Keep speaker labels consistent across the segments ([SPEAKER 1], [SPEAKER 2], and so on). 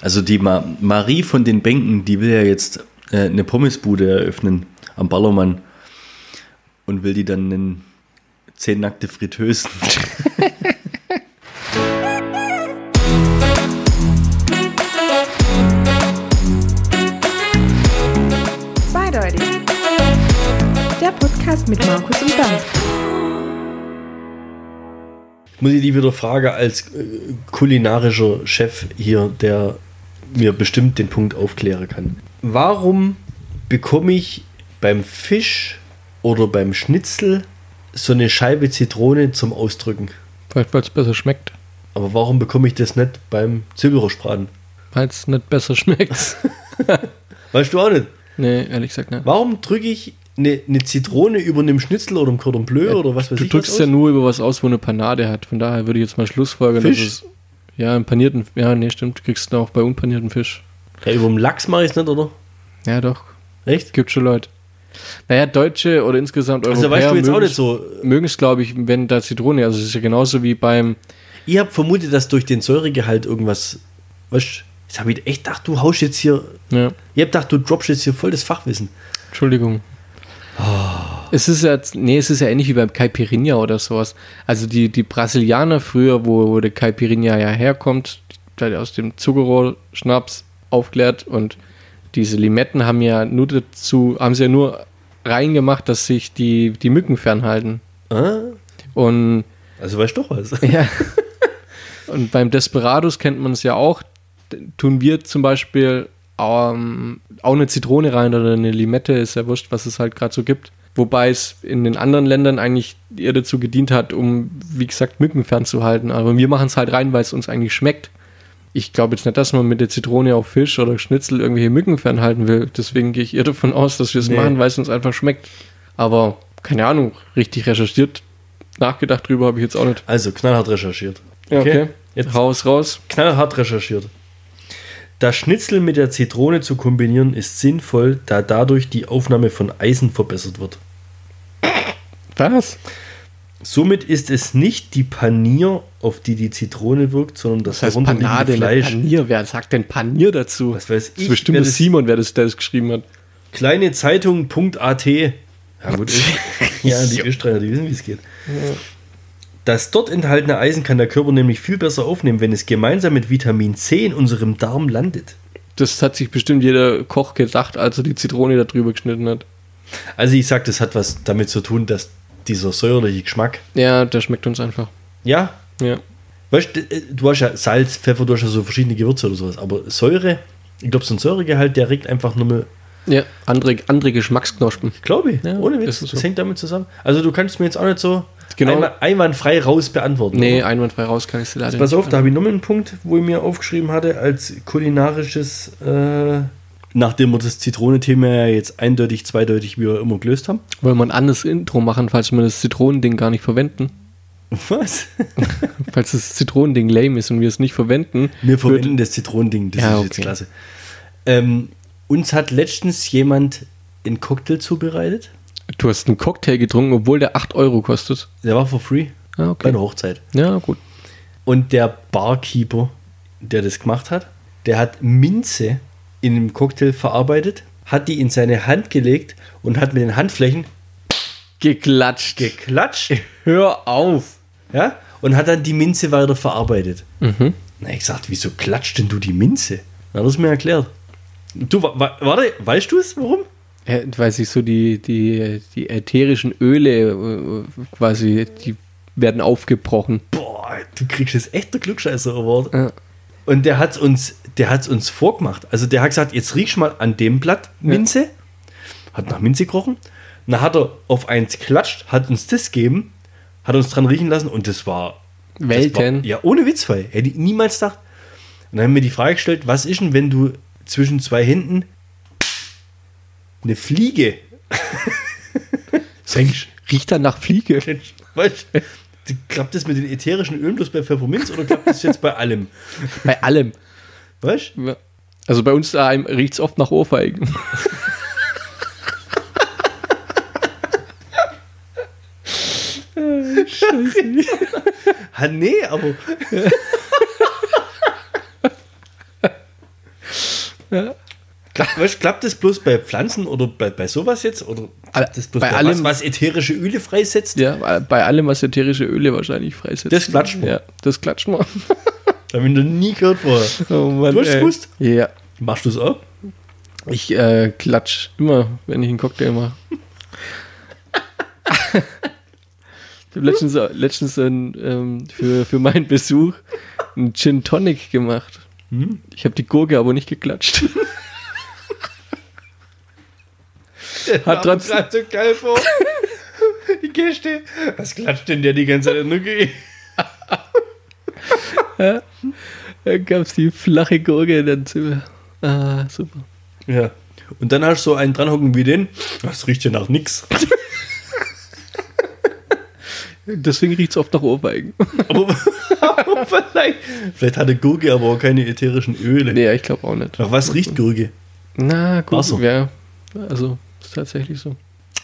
[SPEAKER 1] Also die Ma Marie von den Bänken, die will ja jetzt äh, eine Pommesbude eröffnen am Ballermann und will die dann nennen zehn nackte Fritteusen.
[SPEAKER 2] Zweideutig. Der Podcast mit Markus und Bernd.
[SPEAKER 3] Muss ich die wieder fragen als äh, kulinarischer Chef hier, der mir bestimmt den Punkt aufklären kann. Warum bekomme ich beim Fisch oder beim Schnitzel so eine Scheibe Zitrone zum Ausdrücken?
[SPEAKER 4] Vielleicht, weil es besser schmeckt.
[SPEAKER 3] Aber warum bekomme ich das nicht beim Zwiebelrostbraten?
[SPEAKER 4] Weil es nicht besser schmeckt.
[SPEAKER 3] Weißt du auch nicht?
[SPEAKER 4] nee, ehrlich gesagt nicht.
[SPEAKER 3] Warum drücke ich eine, eine Zitrone über einem Schnitzel oder einem Cordon Bleu oder was weiß
[SPEAKER 4] Du
[SPEAKER 3] ich
[SPEAKER 4] drückst
[SPEAKER 3] was
[SPEAKER 4] ja
[SPEAKER 3] aus?
[SPEAKER 4] nur über was aus, wo eine Panade hat. Von daher würde ich jetzt mal Schlussfolgern. dass
[SPEAKER 3] Fisch?
[SPEAKER 4] es- Ja, einen panierten. Ja, nee, stimmt. Du kriegst ihn auch bei unpanierten Fisch.
[SPEAKER 3] Ja, über dem Lachs mache ich es nicht, oder?
[SPEAKER 4] Ja, doch.
[SPEAKER 3] Echt?
[SPEAKER 4] Gibt schon Leute. Naja, Deutsche oder insgesamt
[SPEAKER 3] Also
[SPEAKER 4] Europäer
[SPEAKER 3] weißt du jetzt auch nicht so.
[SPEAKER 4] mögen es, glaube ich, wenn da Zitrone, also es ist ja genauso wie beim,
[SPEAKER 3] Ich habe vermutet, dass durch den Säuregehalt irgendwas. Weißt du, jetzt habe ich echt gedacht, du haust jetzt hier.
[SPEAKER 4] ja,
[SPEAKER 3] Ich habe gedacht, du droppst jetzt hier voll das Fachwissen.
[SPEAKER 4] Entschuldigung. Es ist ja, nee, es ist ja ähnlich wie beim Caipirinha oder sowas. Also die, die Brasilianer früher, wo, wo der Caipirinha ja herkommt, der aus dem Zuckerrohrschnaps aufklärt und diese Limetten haben ja nur dazu, haben sie ja nur reingemacht, dass sich die, die Mücken fernhalten.
[SPEAKER 3] Ah,
[SPEAKER 4] Und
[SPEAKER 3] also weißt du doch was.
[SPEAKER 4] Ja. Und beim Desperados kennt man es ja auch. Tun wir zum Beispiel ähm, auch eine Zitrone rein oder eine Limette, ist ja wurscht, was es halt gerade so gibt. Wobei es in den anderen Ländern eigentlich eher dazu gedient hat, um, wie gesagt, Mücken fernzuhalten. Aber wir machen es halt rein, weil es uns eigentlich schmeckt. Ich glaube jetzt nicht, dass man mit der Zitrone auf Fisch oder Schnitzel irgendwelche Mücken fernhalten will. Deswegen gehe ich eher davon aus, dass wir es
[SPEAKER 3] Nee.
[SPEAKER 4] machen, weil es uns einfach schmeckt. Aber keine Ahnung, richtig recherchiert, nachgedacht drüber habe ich jetzt auch nicht.
[SPEAKER 3] Also, knallhart recherchiert.
[SPEAKER 4] Ja, okay.
[SPEAKER 3] Jetzt
[SPEAKER 4] Raus, raus.
[SPEAKER 3] knallhart recherchiert. Das Schnitzel mit der Zitrone zu kombinieren ist sinnvoll, da dadurch die Aufnahme von Eisen verbessert wird.
[SPEAKER 4] Was?
[SPEAKER 3] Somit ist es nicht die Panier, auf die die Zitrone wirkt, sondern das,
[SPEAKER 4] Das heißt Panade, nicht
[SPEAKER 3] Fleisch.
[SPEAKER 4] Panier. Wer sagt denn Panier dazu?
[SPEAKER 3] Was weiß
[SPEAKER 4] Das ist
[SPEAKER 3] ich,
[SPEAKER 4] bestimmt
[SPEAKER 3] wer
[SPEAKER 4] das
[SPEAKER 3] das-
[SPEAKER 4] Simon, wer das, der das geschrieben hat.
[SPEAKER 3] Kleine Zeitung.at. Ja, gut. ja, die Österreicher, die wissen, wie es geht. Das dort enthaltene Eisen kann der Körper nämlich viel besser aufnehmen, wenn es gemeinsam mit Vitamin C in unserem Darm landet.
[SPEAKER 4] Das hat sich bestimmt jeder Koch gedacht, als er die Zitrone da drüber geschnitten hat.
[SPEAKER 3] Also ich sag, das hat was damit zu tun, dass dieser säuerliche Geschmack.
[SPEAKER 4] Ja, der schmeckt uns einfach.
[SPEAKER 3] Ja,
[SPEAKER 4] Ja.
[SPEAKER 3] weißt du, äh, du hast ja Salz, Pfeffer, du hast ja so verschiedene Gewürze oder sowas, aber Säure, ich glaube, so ein Säuregehalt, der regt einfach nur mal,
[SPEAKER 4] Ja, andere, andere Geschmacksknospen.
[SPEAKER 3] glaube ich,
[SPEAKER 4] Ja,
[SPEAKER 3] ohne Witz, das,
[SPEAKER 4] es so.
[SPEAKER 3] hängt damit zusammen. Also du kannst mir jetzt auch nicht so
[SPEAKER 4] Genau.
[SPEAKER 3] einwandfrei raus beantworten.
[SPEAKER 4] Nee,
[SPEAKER 3] oder?
[SPEAKER 4] einwandfrei raus kann ich sie leider
[SPEAKER 3] Pass
[SPEAKER 4] nicht
[SPEAKER 3] auf, da habe ich noch mal einen Punkt, wo ich mir aufgeschrieben hatte, als kulinarisches, äh, nachdem wir das Zitrone-Thema ja jetzt eindeutig, zweideutig, wie wir immer gelöst haben.
[SPEAKER 4] Wollen wir ein anderes Intro machen, falls wir das Zitronending gar nicht verwenden?
[SPEAKER 3] Was?
[SPEAKER 4] Falls das Zitronending lame ist und wir es nicht verwenden.
[SPEAKER 3] Wir verwenden das Zitronending, das
[SPEAKER 4] Ja,
[SPEAKER 3] ist jetzt
[SPEAKER 4] okay.
[SPEAKER 3] klasse. Ähm, uns hat letztens jemand einen Cocktail zubereitet.
[SPEAKER 4] Du hast einen Cocktail getrunken, obwohl der 8 Euro kostet.
[SPEAKER 3] Der war for free
[SPEAKER 4] Ah,
[SPEAKER 3] bei
[SPEAKER 4] okay.
[SPEAKER 3] einer Hochzeit.
[SPEAKER 4] Ja, gut.
[SPEAKER 3] Und der Barkeeper, der das gemacht hat, der hat Minze in einem Cocktail verarbeitet, hat die in seine Hand gelegt und hat mit den Handflächen
[SPEAKER 4] Geklatscht.
[SPEAKER 3] geklatscht,
[SPEAKER 4] Hör auf.
[SPEAKER 3] ja, und hat dann die Minze weiter verarbeitet.
[SPEAKER 4] Mhm.
[SPEAKER 3] Na, ich gesagt, wieso klatscht denn du die Minze? Na, das mir erklärt. Du, wa- wa- warte, weißt du es, warum?
[SPEAKER 4] Ja, weiß ich so, die, die, die ätherischen Öle äh, quasi, die werden aufgebrochen.
[SPEAKER 3] Boah, du kriegst jetzt echt der Glückscheißer Award.
[SPEAKER 4] Ja.
[SPEAKER 3] Und der hat uns, der hat's uns vorgemacht. Also der hat gesagt, jetzt riech mal an dem Blatt Minze. Hat nach Minze gerochen. Dann hat er auf eins klatscht, hat uns das gegeben, hat uns dran riechen lassen und das war. Das
[SPEAKER 4] Welten.
[SPEAKER 3] war ja, ohne Witzfall. Hätte ich niemals gedacht. Und dann haben wir die Frage gestellt, was ist denn, wenn du zwischen zwei Händen eine Fliege senkst?
[SPEAKER 4] Riecht dann nach Fliege.
[SPEAKER 3] Weißt klappt das mit den ätherischen Ölen bloß bei Pfefferminz oder klappt das jetzt bei allem?
[SPEAKER 4] Bei allem.
[SPEAKER 3] Weißt du?
[SPEAKER 4] Ja. Also bei uns daheim riecht es oft nach Ohrfeigen.
[SPEAKER 3] Ha, nee, aber. Klappt, klappt das bloß bei Pflanzen oder bei, bei sowas jetzt? Oder das bloß
[SPEAKER 4] Bei
[SPEAKER 3] bei,
[SPEAKER 4] allem-
[SPEAKER 3] was, was ätherische Öle freisetzt?
[SPEAKER 4] Ja, bei allem, was ätherische Öle wahrscheinlich freisetzt.
[SPEAKER 3] Das klatscht man.
[SPEAKER 4] Ja, das klatscht man.
[SPEAKER 3] Hab ich noch nie gehört vorher.
[SPEAKER 4] Oh Mann,
[SPEAKER 3] Du hast
[SPEAKER 4] ey.
[SPEAKER 3] gewusst?
[SPEAKER 4] Ja.
[SPEAKER 3] Machst du es auch?
[SPEAKER 4] Ich äh, klatsch immer, wenn ich einen Cocktail mache. ich habe letztens, letztens ein, ähm, für, für meinen Besuch einen Gin Tonic gemacht.
[SPEAKER 3] Hm?
[SPEAKER 4] Ich habe die Gurke aber nicht geklatscht. Hat trotzdem-.
[SPEAKER 3] Die Geste. Was klatscht denn der die ganze Zeit in der Nucke?
[SPEAKER 4] Da gab es die flache Gurke dann zu. Ah, super.
[SPEAKER 3] Ja. Und dann hast du so einen dranhocken wie den. Das riecht ja nach nix.
[SPEAKER 4] Deswegen riecht es oft nach Ohrfeigen.
[SPEAKER 3] Aber, aber vielleicht, vielleicht hat eine Gurke aber auch keine ätherischen Öle.
[SPEAKER 4] nee, ich glaube auch nicht.
[SPEAKER 3] Nach was riecht Gurke?
[SPEAKER 4] Na, gut.
[SPEAKER 3] Wasser.
[SPEAKER 4] Ja, also tatsächlich so.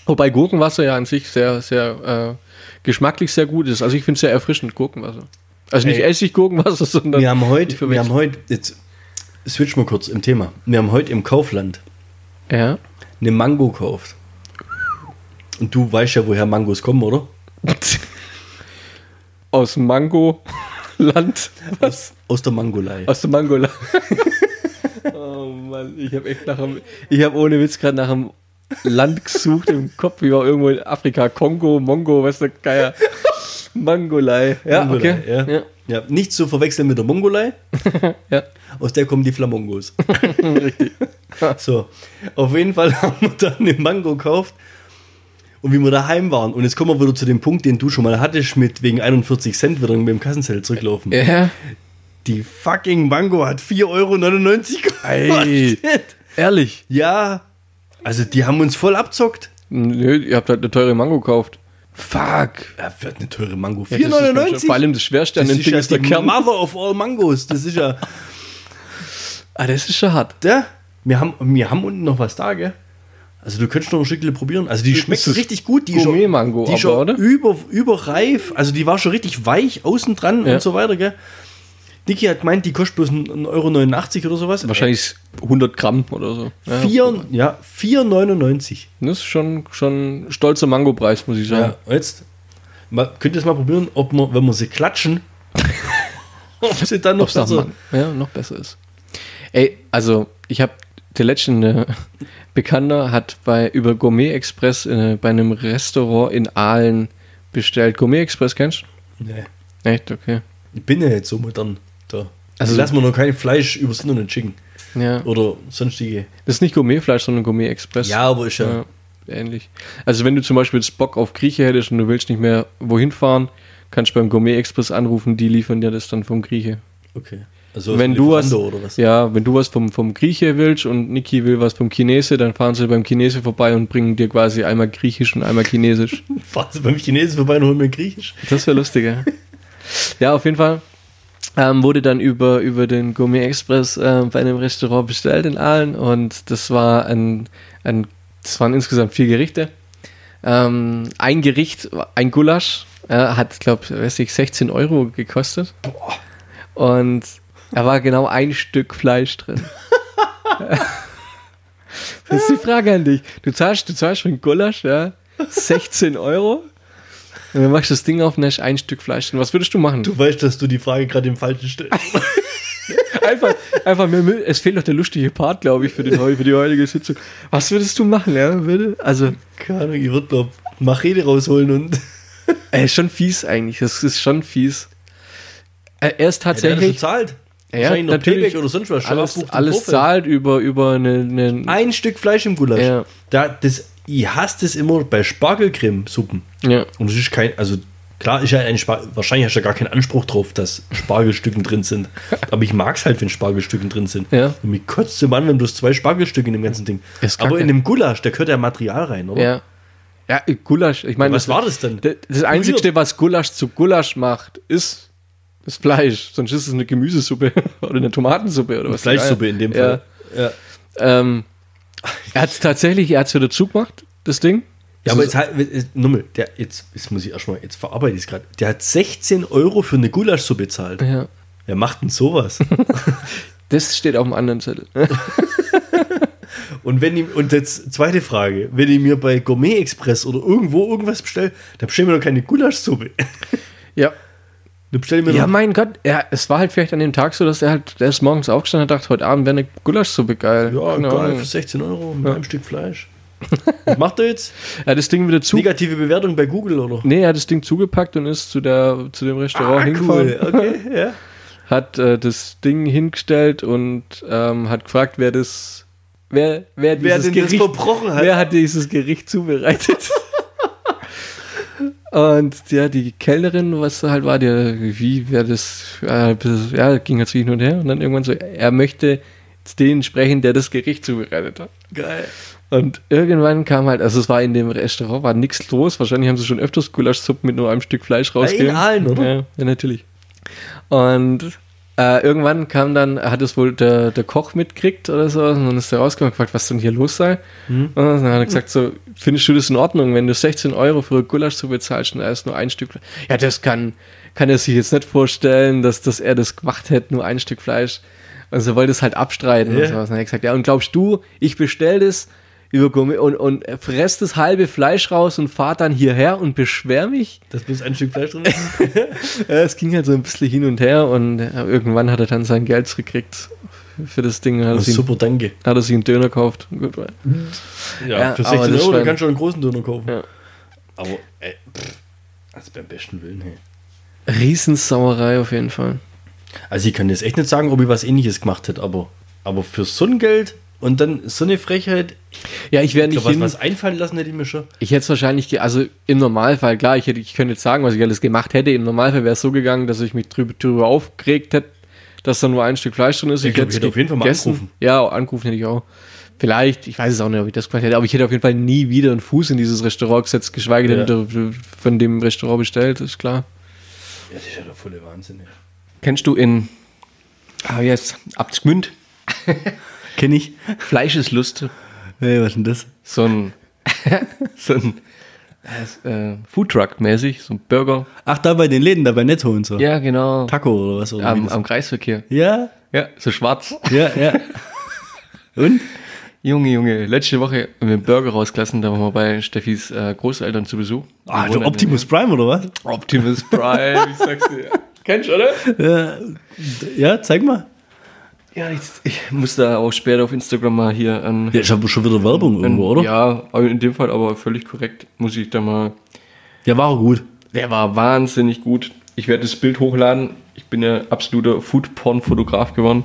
[SPEAKER 4] Wobei Gurkenwasser ja an sich sehr, sehr äh, geschmacklich sehr gut ist. Also ich finde es sehr erfrischend, Gurkenwasser. Also nicht. Essig-Gurkenwasser, sondern.
[SPEAKER 3] Wir haben heute, wir haben heute, jetzt switchen wir kurz im Thema. Wir haben heute im Kaufland
[SPEAKER 4] Ja.
[SPEAKER 3] eine Mango gekauft. Und du weißt ja, woher Mangos kommen, oder?
[SPEAKER 4] Aus dem Mango-Land.
[SPEAKER 3] Aus, aus der Mangolei.
[SPEAKER 4] Aus dem Mangoland. oh Mann, ich habe echt nach einem, ich habe ohne Witz gerade nach einem Land gesucht im Kopf. Ich war irgendwo in Afrika, Kongo, Mongo, was der Geier. Mangolei. Ja,
[SPEAKER 3] Mangolei,
[SPEAKER 4] okay.
[SPEAKER 3] ja.
[SPEAKER 4] Ja.
[SPEAKER 3] Ja, nicht zu verwechseln mit der Mongolei.
[SPEAKER 4] Ja.
[SPEAKER 3] Aus der kommen die Flamongos.
[SPEAKER 4] Richtig.
[SPEAKER 3] So, auf jeden Fall haben wir dann eine Mango gekauft. Und wie wir daheim waren, und jetzt kommen wir wieder zu dem Punkt, den du schon mal hattest, mit wegen 41 Cent wieder mit dem Kassenzelt zurücklaufen.
[SPEAKER 4] Ja.
[SPEAKER 3] Die fucking Mango hat 4,99 Euro gekostet.
[SPEAKER 4] Ehrlich.
[SPEAKER 3] Ja, also die haben uns voll abzockt.
[SPEAKER 4] Nö, ihr habt halt eine teure Mango gekauft. Fuck.
[SPEAKER 3] Ja, wird eine teure Mango.
[SPEAKER 4] Ja, das ist
[SPEAKER 3] 4,99
[SPEAKER 4] Vor allem das Schwerste an
[SPEAKER 3] das
[SPEAKER 4] dem
[SPEAKER 3] ist
[SPEAKER 4] Ding
[SPEAKER 3] ja
[SPEAKER 4] ist der
[SPEAKER 3] die
[SPEAKER 4] Kern.
[SPEAKER 3] Mother of all Mangos. Das ist ja,
[SPEAKER 4] Ah, das ist schon hart.
[SPEAKER 3] der, wir haben, wir haben unten noch was da, gell? Also du könntest noch ein Stückchen probieren. Also die schmeckt richtig gut. Die ist schon-
[SPEAKER 4] Gourmet-Mango
[SPEAKER 3] Die ist
[SPEAKER 4] aber,
[SPEAKER 3] schon
[SPEAKER 4] oder?
[SPEAKER 3] Über, überreif. Also die war schon richtig weich außen dran
[SPEAKER 4] Ja.
[SPEAKER 3] und so weiter, gell? Niki hat gemeint, die kostet bloß 1,89 Euro oder sowas.
[SPEAKER 4] Wahrscheinlich 100 Gramm oder so. Ja.
[SPEAKER 3] Vier, ja, 4,99.
[SPEAKER 4] Das ist schon, schon ein stolzer Mango-Preis, muss ich sagen.
[SPEAKER 3] Ja, jetzt mal, könnt ihr es mal probieren, ob man, wenn wir sie klatschen, ob sie dann noch
[SPEAKER 4] Ob's
[SPEAKER 3] besser.
[SPEAKER 4] Man- ja, noch besser ist. Ey, also ich habe der letzte äh, Bekannter hat bei über Gourmet Express äh, bei einem Restaurant in Aalen bestellt. Gourmet Express kennst
[SPEAKER 3] Nee,
[SPEAKER 4] du? Echt, okay.
[SPEAKER 3] ich bin ja jetzt so modern. Da.
[SPEAKER 4] Also-
[SPEAKER 3] lassen wir noch kein Fleisch übers Internet schicken.
[SPEAKER 4] Ja.
[SPEAKER 3] Oder sonstige.
[SPEAKER 4] Das ist nicht Gourmetfleisch, sondern Gourmet Express.
[SPEAKER 3] Ja, aber ist ja.
[SPEAKER 4] Ja, ähnlich. Also wenn du zum Beispiel jetzt Bock auf Grieche hättest und du willst nicht mehr wohin fahren, kannst du beim Gourmet Express anrufen, die liefern dir das dann vom Grieche.
[SPEAKER 3] Okay. Also
[SPEAKER 4] wenn du was,
[SPEAKER 3] was?
[SPEAKER 4] ja, wenn du was vom, vom Grieche willst und Niki will was vom Chinese, dann fahren sie beim Chinese vorbei und bringen dir quasi einmal Griechisch und einmal Chinesisch.
[SPEAKER 3] Fahren Sie beim Chinesen vorbei und holen mir Griechisch.
[SPEAKER 4] Das wäre lustig, ja. Ja, auf jeden Fall ähm, wurde dann über, über den Gourmet Express äh, bei einem Restaurant bestellt in Aalen und das war ein, ein das waren insgesamt vier Gerichte. Ähm, ein Gericht, ein Gulasch, äh, hat, glaube ich, 16 Euro gekostet. Und da war genau ein Stück Fleisch drin. das ist die Frage an dich. Du zahlst, du zahlst für einen Gulasch, ja, 16 Euro. Und dann machst du das Ding auf und hast ein Stück Fleisch drin. Was würdest du machen?
[SPEAKER 3] Du weißt, dass du die Frage gerade im Falschen stellst.
[SPEAKER 4] einfach, einfach mir, mü- es fehlt noch der lustige Part, glaube ich, für, den, für die heutige Sitzung. Was würdest du machen, ja? Also,
[SPEAKER 3] Keine Ahnung, ich würde, glaub, Machete rausholen und.
[SPEAKER 4] ey, ist schon fies eigentlich. Das ist schon fies. Äh, Er ist
[SPEAKER 3] Ja, der hat
[SPEAKER 4] tatsächlich. Ja,
[SPEAKER 3] noch
[SPEAKER 4] natürlich.
[SPEAKER 3] Oder sonst was.
[SPEAKER 4] alles, alles zahlt über, über eine, eine
[SPEAKER 3] Ein Stück Fleisch im Gulasch.
[SPEAKER 4] Ja.
[SPEAKER 3] Da, das, ich hasse das immer bei Spargelcreme-Suppen.
[SPEAKER 4] ja.
[SPEAKER 3] Und es ist kein, also klar ist ja ein Spar wahrscheinlich hast du ja gar keinen Anspruch drauf, dass Spargelstücken drin sind. Aber ich mag es halt, wenn Spargelstücken drin sind.
[SPEAKER 4] Ja.
[SPEAKER 3] Und mich kotzt es an, wenn du zwei Spargelstücke in dem ganzen Ding. Aber in dem Gulasch, da gehört ja Material rein, oder?
[SPEAKER 4] Ja. Ja, Gulasch. Ich meine,
[SPEAKER 3] Was war das denn?
[SPEAKER 4] Das, das Einzige, was Gulasch zu Gulasch macht, ist das Fleisch. Sonst ist es eine Gemüsesuppe oder eine Tomatensuppe oder was.
[SPEAKER 3] Fleischsuppe in dem
[SPEAKER 4] Ja.
[SPEAKER 3] Fall. Ja.
[SPEAKER 4] Ähm, er hat es tatsächlich, er hat es wieder zugemacht, das Ding.
[SPEAKER 3] Ja, aber jetzt, halt- jetzt, Nummel, der, jetzt, jetzt muss ich erstmal, jetzt verarbeite ich es gerade. Der hat 16 Euro für eine Gulaschsuppe bezahlt.
[SPEAKER 4] Ja.
[SPEAKER 3] Wer macht denn sowas?
[SPEAKER 4] Das steht auf dem anderen Zettel.
[SPEAKER 5] Und wenn ich, und jetzt zweite Frage, wenn ich mir bei Gourmet Express oder irgendwo irgendwas bestelle, dann bestelle ich mir doch keine Gulaschsuppe.
[SPEAKER 4] Ja.
[SPEAKER 5] Ich mir
[SPEAKER 4] Ja, mein Gott, er, es war halt vielleicht an dem Tag so, dass er halt, der ist morgens aufgestanden und dachte, heute Abend wäre eine Gulaschsuppe geil.
[SPEAKER 5] ja,
[SPEAKER 4] Keine
[SPEAKER 5] geil,
[SPEAKER 4] Ahnung.
[SPEAKER 5] für 16 Euro mit einem Stück Fleisch. Was macht er jetzt?
[SPEAKER 4] Er hat das Ding wieder zu.
[SPEAKER 5] Negative Bewertung bei Google, oder?
[SPEAKER 4] Nee, er hat das Ding zugepackt und ist zu, der, zu dem Restaurant hingefahren.
[SPEAKER 5] Ah, okay, ja.
[SPEAKER 4] Hat äh, das Ding hingestellt und ähm, hat gefragt, wer das. Wer, wer,
[SPEAKER 5] Wer
[SPEAKER 4] dieses
[SPEAKER 5] denn das
[SPEAKER 4] Gericht,
[SPEAKER 5] verbrochen hat?
[SPEAKER 4] Wer hat dieses Gericht zubereitet? und ja, die Kellnerin, was halt war, der, wie, wer das, äh, ja, ging halt so hin und her und dann irgendwann so, er möchte den sprechen, der das Gericht zubereitet hat.
[SPEAKER 5] Geil.
[SPEAKER 4] Und irgendwann kam halt, also es war in dem Restaurant, war nichts los. Wahrscheinlich haben sie schon öfters Gulaschsuppen mit nur einem Stück Fleisch rausgegeben.
[SPEAKER 5] Aalen, oder?
[SPEAKER 4] Ja, ja natürlich. Und äh, irgendwann kam dann, hat es wohl der, der Koch mitgekriegt oder so, und dann ist er rausgekommen und gefragt, was denn hier los sei.
[SPEAKER 5] Mhm.
[SPEAKER 4] Und dann hat er gesagt, so, findest du das in Ordnung, wenn du 16 Euro für eine Gulaschsuppe zahlst und da ist nur ein Stück Fleisch? Ja, das kann, kann er sich jetzt nicht vorstellen, dass, dass er das gemacht hätte, nur ein Stück Fleisch. Also er wollte es halt abstreiten
[SPEAKER 5] Ja.
[SPEAKER 4] und sowas. Und dann hat er gesagt, ja, und glaubst du, ich bestell das über Gourmet und, und fress das halbe Fleisch raus und fahr dann hierher und beschwer mich?
[SPEAKER 5] Das bloß ein Stück Fleisch drin
[SPEAKER 4] es ging halt so ein bisschen hin und her und ja, irgendwann hat er dann sein Geld zurückgekriegt für das Ding. Hat er, sich,
[SPEAKER 5] Super, danke.
[SPEAKER 4] hat er sich einen Döner gekauft.
[SPEAKER 5] Ja,
[SPEAKER 4] Ja,
[SPEAKER 5] für
[SPEAKER 4] aber
[SPEAKER 5] 16
[SPEAKER 4] das
[SPEAKER 5] Euro, dann kannst du einen großen Döner kaufen.
[SPEAKER 4] Ja.
[SPEAKER 5] Aber, ey, pff, also beim besten Willen, hey.
[SPEAKER 4] Riesensauerei auf jeden Fall.
[SPEAKER 5] Also ich kann jetzt echt nicht sagen, ob ich was ähnliches gemacht hätte, aber, aber für so ein Geld und dann so eine Frechheit,
[SPEAKER 4] Ja, ich wäre
[SPEAKER 5] ich
[SPEAKER 4] nicht
[SPEAKER 5] glaub, was,
[SPEAKER 4] hin.
[SPEAKER 5] was einfallen lassen hätte ich mir schon.
[SPEAKER 4] Ich hätte es wahrscheinlich, also im Normalfall, klar, ich, hätte, ich könnte jetzt sagen, was ich alles gemacht hätte. Im Normalfall wäre es so gegangen, dass ich mich drüber, drüber aufgeregt hätte, dass da nur ein Stück Fleisch drin ist.
[SPEAKER 5] Ich glaub,
[SPEAKER 4] hätte
[SPEAKER 5] ich hätte
[SPEAKER 4] es
[SPEAKER 5] auf jeden Fall mal
[SPEAKER 4] gegessen.
[SPEAKER 5] angerufen.
[SPEAKER 4] Ja, angerufen hätte ich auch. Vielleicht, ich weiß es auch nicht, ob ich das gemacht hätte, aber ich hätte auf jeden Fall nie wieder einen Fuß in dieses Restaurant gesetzt, geschweige denn
[SPEAKER 5] Ja.
[SPEAKER 4] der- von dem Restaurant bestellt, ist klar.
[SPEAKER 5] Ja, das ist ja der volle Wahnsinn. Ey.
[SPEAKER 4] Kennst du in, ah, jetzt, Abtsgmünd,
[SPEAKER 3] Kenn ich.
[SPEAKER 4] Fleischeslust,
[SPEAKER 3] Hey, was ist denn das?
[SPEAKER 4] so ein, so ein äh, Foodtruck-mäßig, so ein Burger.
[SPEAKER 3] Ach, da bei den Läden, da bei Netto und so.
[SPEAKER 4] Ja, genau.
[SPEAKER 3] Taco oder was? Wie
[SPEAKER 4] Am, am Kreisverkehr.
[SPEAKER 3] ja,
[SPEAKER 4] Ja, so schwarz.
[SPEAKER 3] ja, ja. Und?
[SPEAKER 4] Junge, Junge, letzte Woche haben wir einen Burger rausgelassen, da waren wir bei Steffis äh, Großeltern zu Besuch.
[SPEAKER 3] Ah,
[SPEAKER 4] wohnen
[SPEAKER 3] Optimus Prime oder was?
[SPEAKER 4] Optimus Prime, ich sag's dir. Kennst du, oder?
[SPEAKER 3] Ja, ja zeig mal.
[SPEAKER 4] Ja, ich, ich muss da auch später auf Instagram mal hier an.
[SPEAKER 3] Ja, ich habe schon wieder Werbung irgendwo, oder?
[SPEAKER 4] Ja, in dem Fall aber völlig korrekt, muss ich da mal.
[SPEAKER 3] Ja, war auch gut.
[SPEAKER 4] Der war wahnsinnig gut. Ich werde das Bild hochladen. Ich bin ja absoluter Foodporn-Fotograf geworden.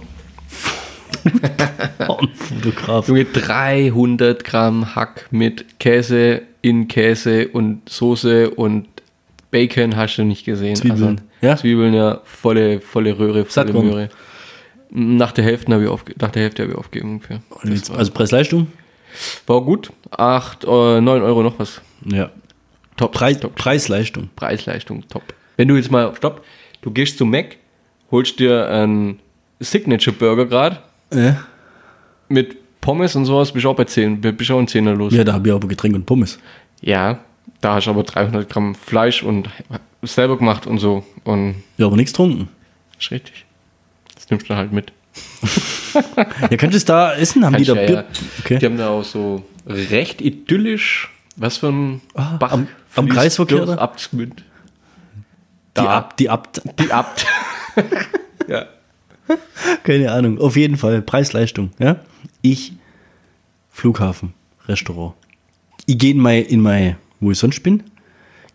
[SPEAKER 3] Fotograf.
[SPEAKER 4] Junge, 300 Gramm Hack mit Käse in Käse und Soße und Bacon hast du nicht gesehen.
[SPEAKER 3] Zwiebeln,
[SPEAKER 4] Also,
[SPEAKER 3] ja?
[SPEAKER 4] Zwiebeln, ja, volle, volle Röhre, volle
[SPEAKER 3] Satt worden.
[SPEAKER 4] Möhre. Nach der Hälfte habe ich, aufge nach der Hälfte habe ich aufgegeben ungefähr. War,
[SPEAKER 3] Also Preis-Leistung?
[SPEAKER 4] war gut. 8, äh, 9 Euro noch was.
[SPEAKER 3] Ja.
[SPEAKER 4] Top.
[SPEAKER 3] Preis,
[SPEAKER 4] top.
[SPEAKER 3] Preis-Leistung.
[SPEAKER 4] Preis-Leistung, top. Wenn du jetzt mal, stopp, du gehst zum Mac, holst dir einen Signature Burger gerade
[SPEAKER 3] Ja.
[SPEAKER 4] mit Pommes und sowas, bist du auch bei 10, bist du auch ein 10er los.
[SPEAKER 3] Ja, da habe ich aber Getränk und Pommes.
[SPEAKER 4] Ja, da hast du aber 300 Gramm Fleisch und selber gemacht und so. Und
[SPEAKER 3] Ja, aber nichts getrunken.
[SPEAKER 4] ist richtig. Nimmst du halt mit.
[SPEAKER 3] Ja, es da essen? Haben die
[SPEAKER 4] Kannst
[SPEAKER 3] da
[SPEAKER 4] ja, ja.
[SPEAKER 3] Okay.
[SPEAKER 4] Die haben da auch so recht idyllisch, was für ein Bach.
[SPEAKER 3] Ah, am- am
[SPEAKER 4] fließt
[SPEAKER 3] Kreisverkehr
[SPEAKER 4] durch? Abtsgmünd.
[SPEAKER 3] Die Ab, die Abt.
[SPEAKER 4] Die Abt. ja.
[SPEAKER 3] Keine Ahnung. Auf jeden Fall Preis-Leistung. Ja? Ich, Flughafen, Restaurant. Ich gehe in mein, in mein, wo ich sonst bin.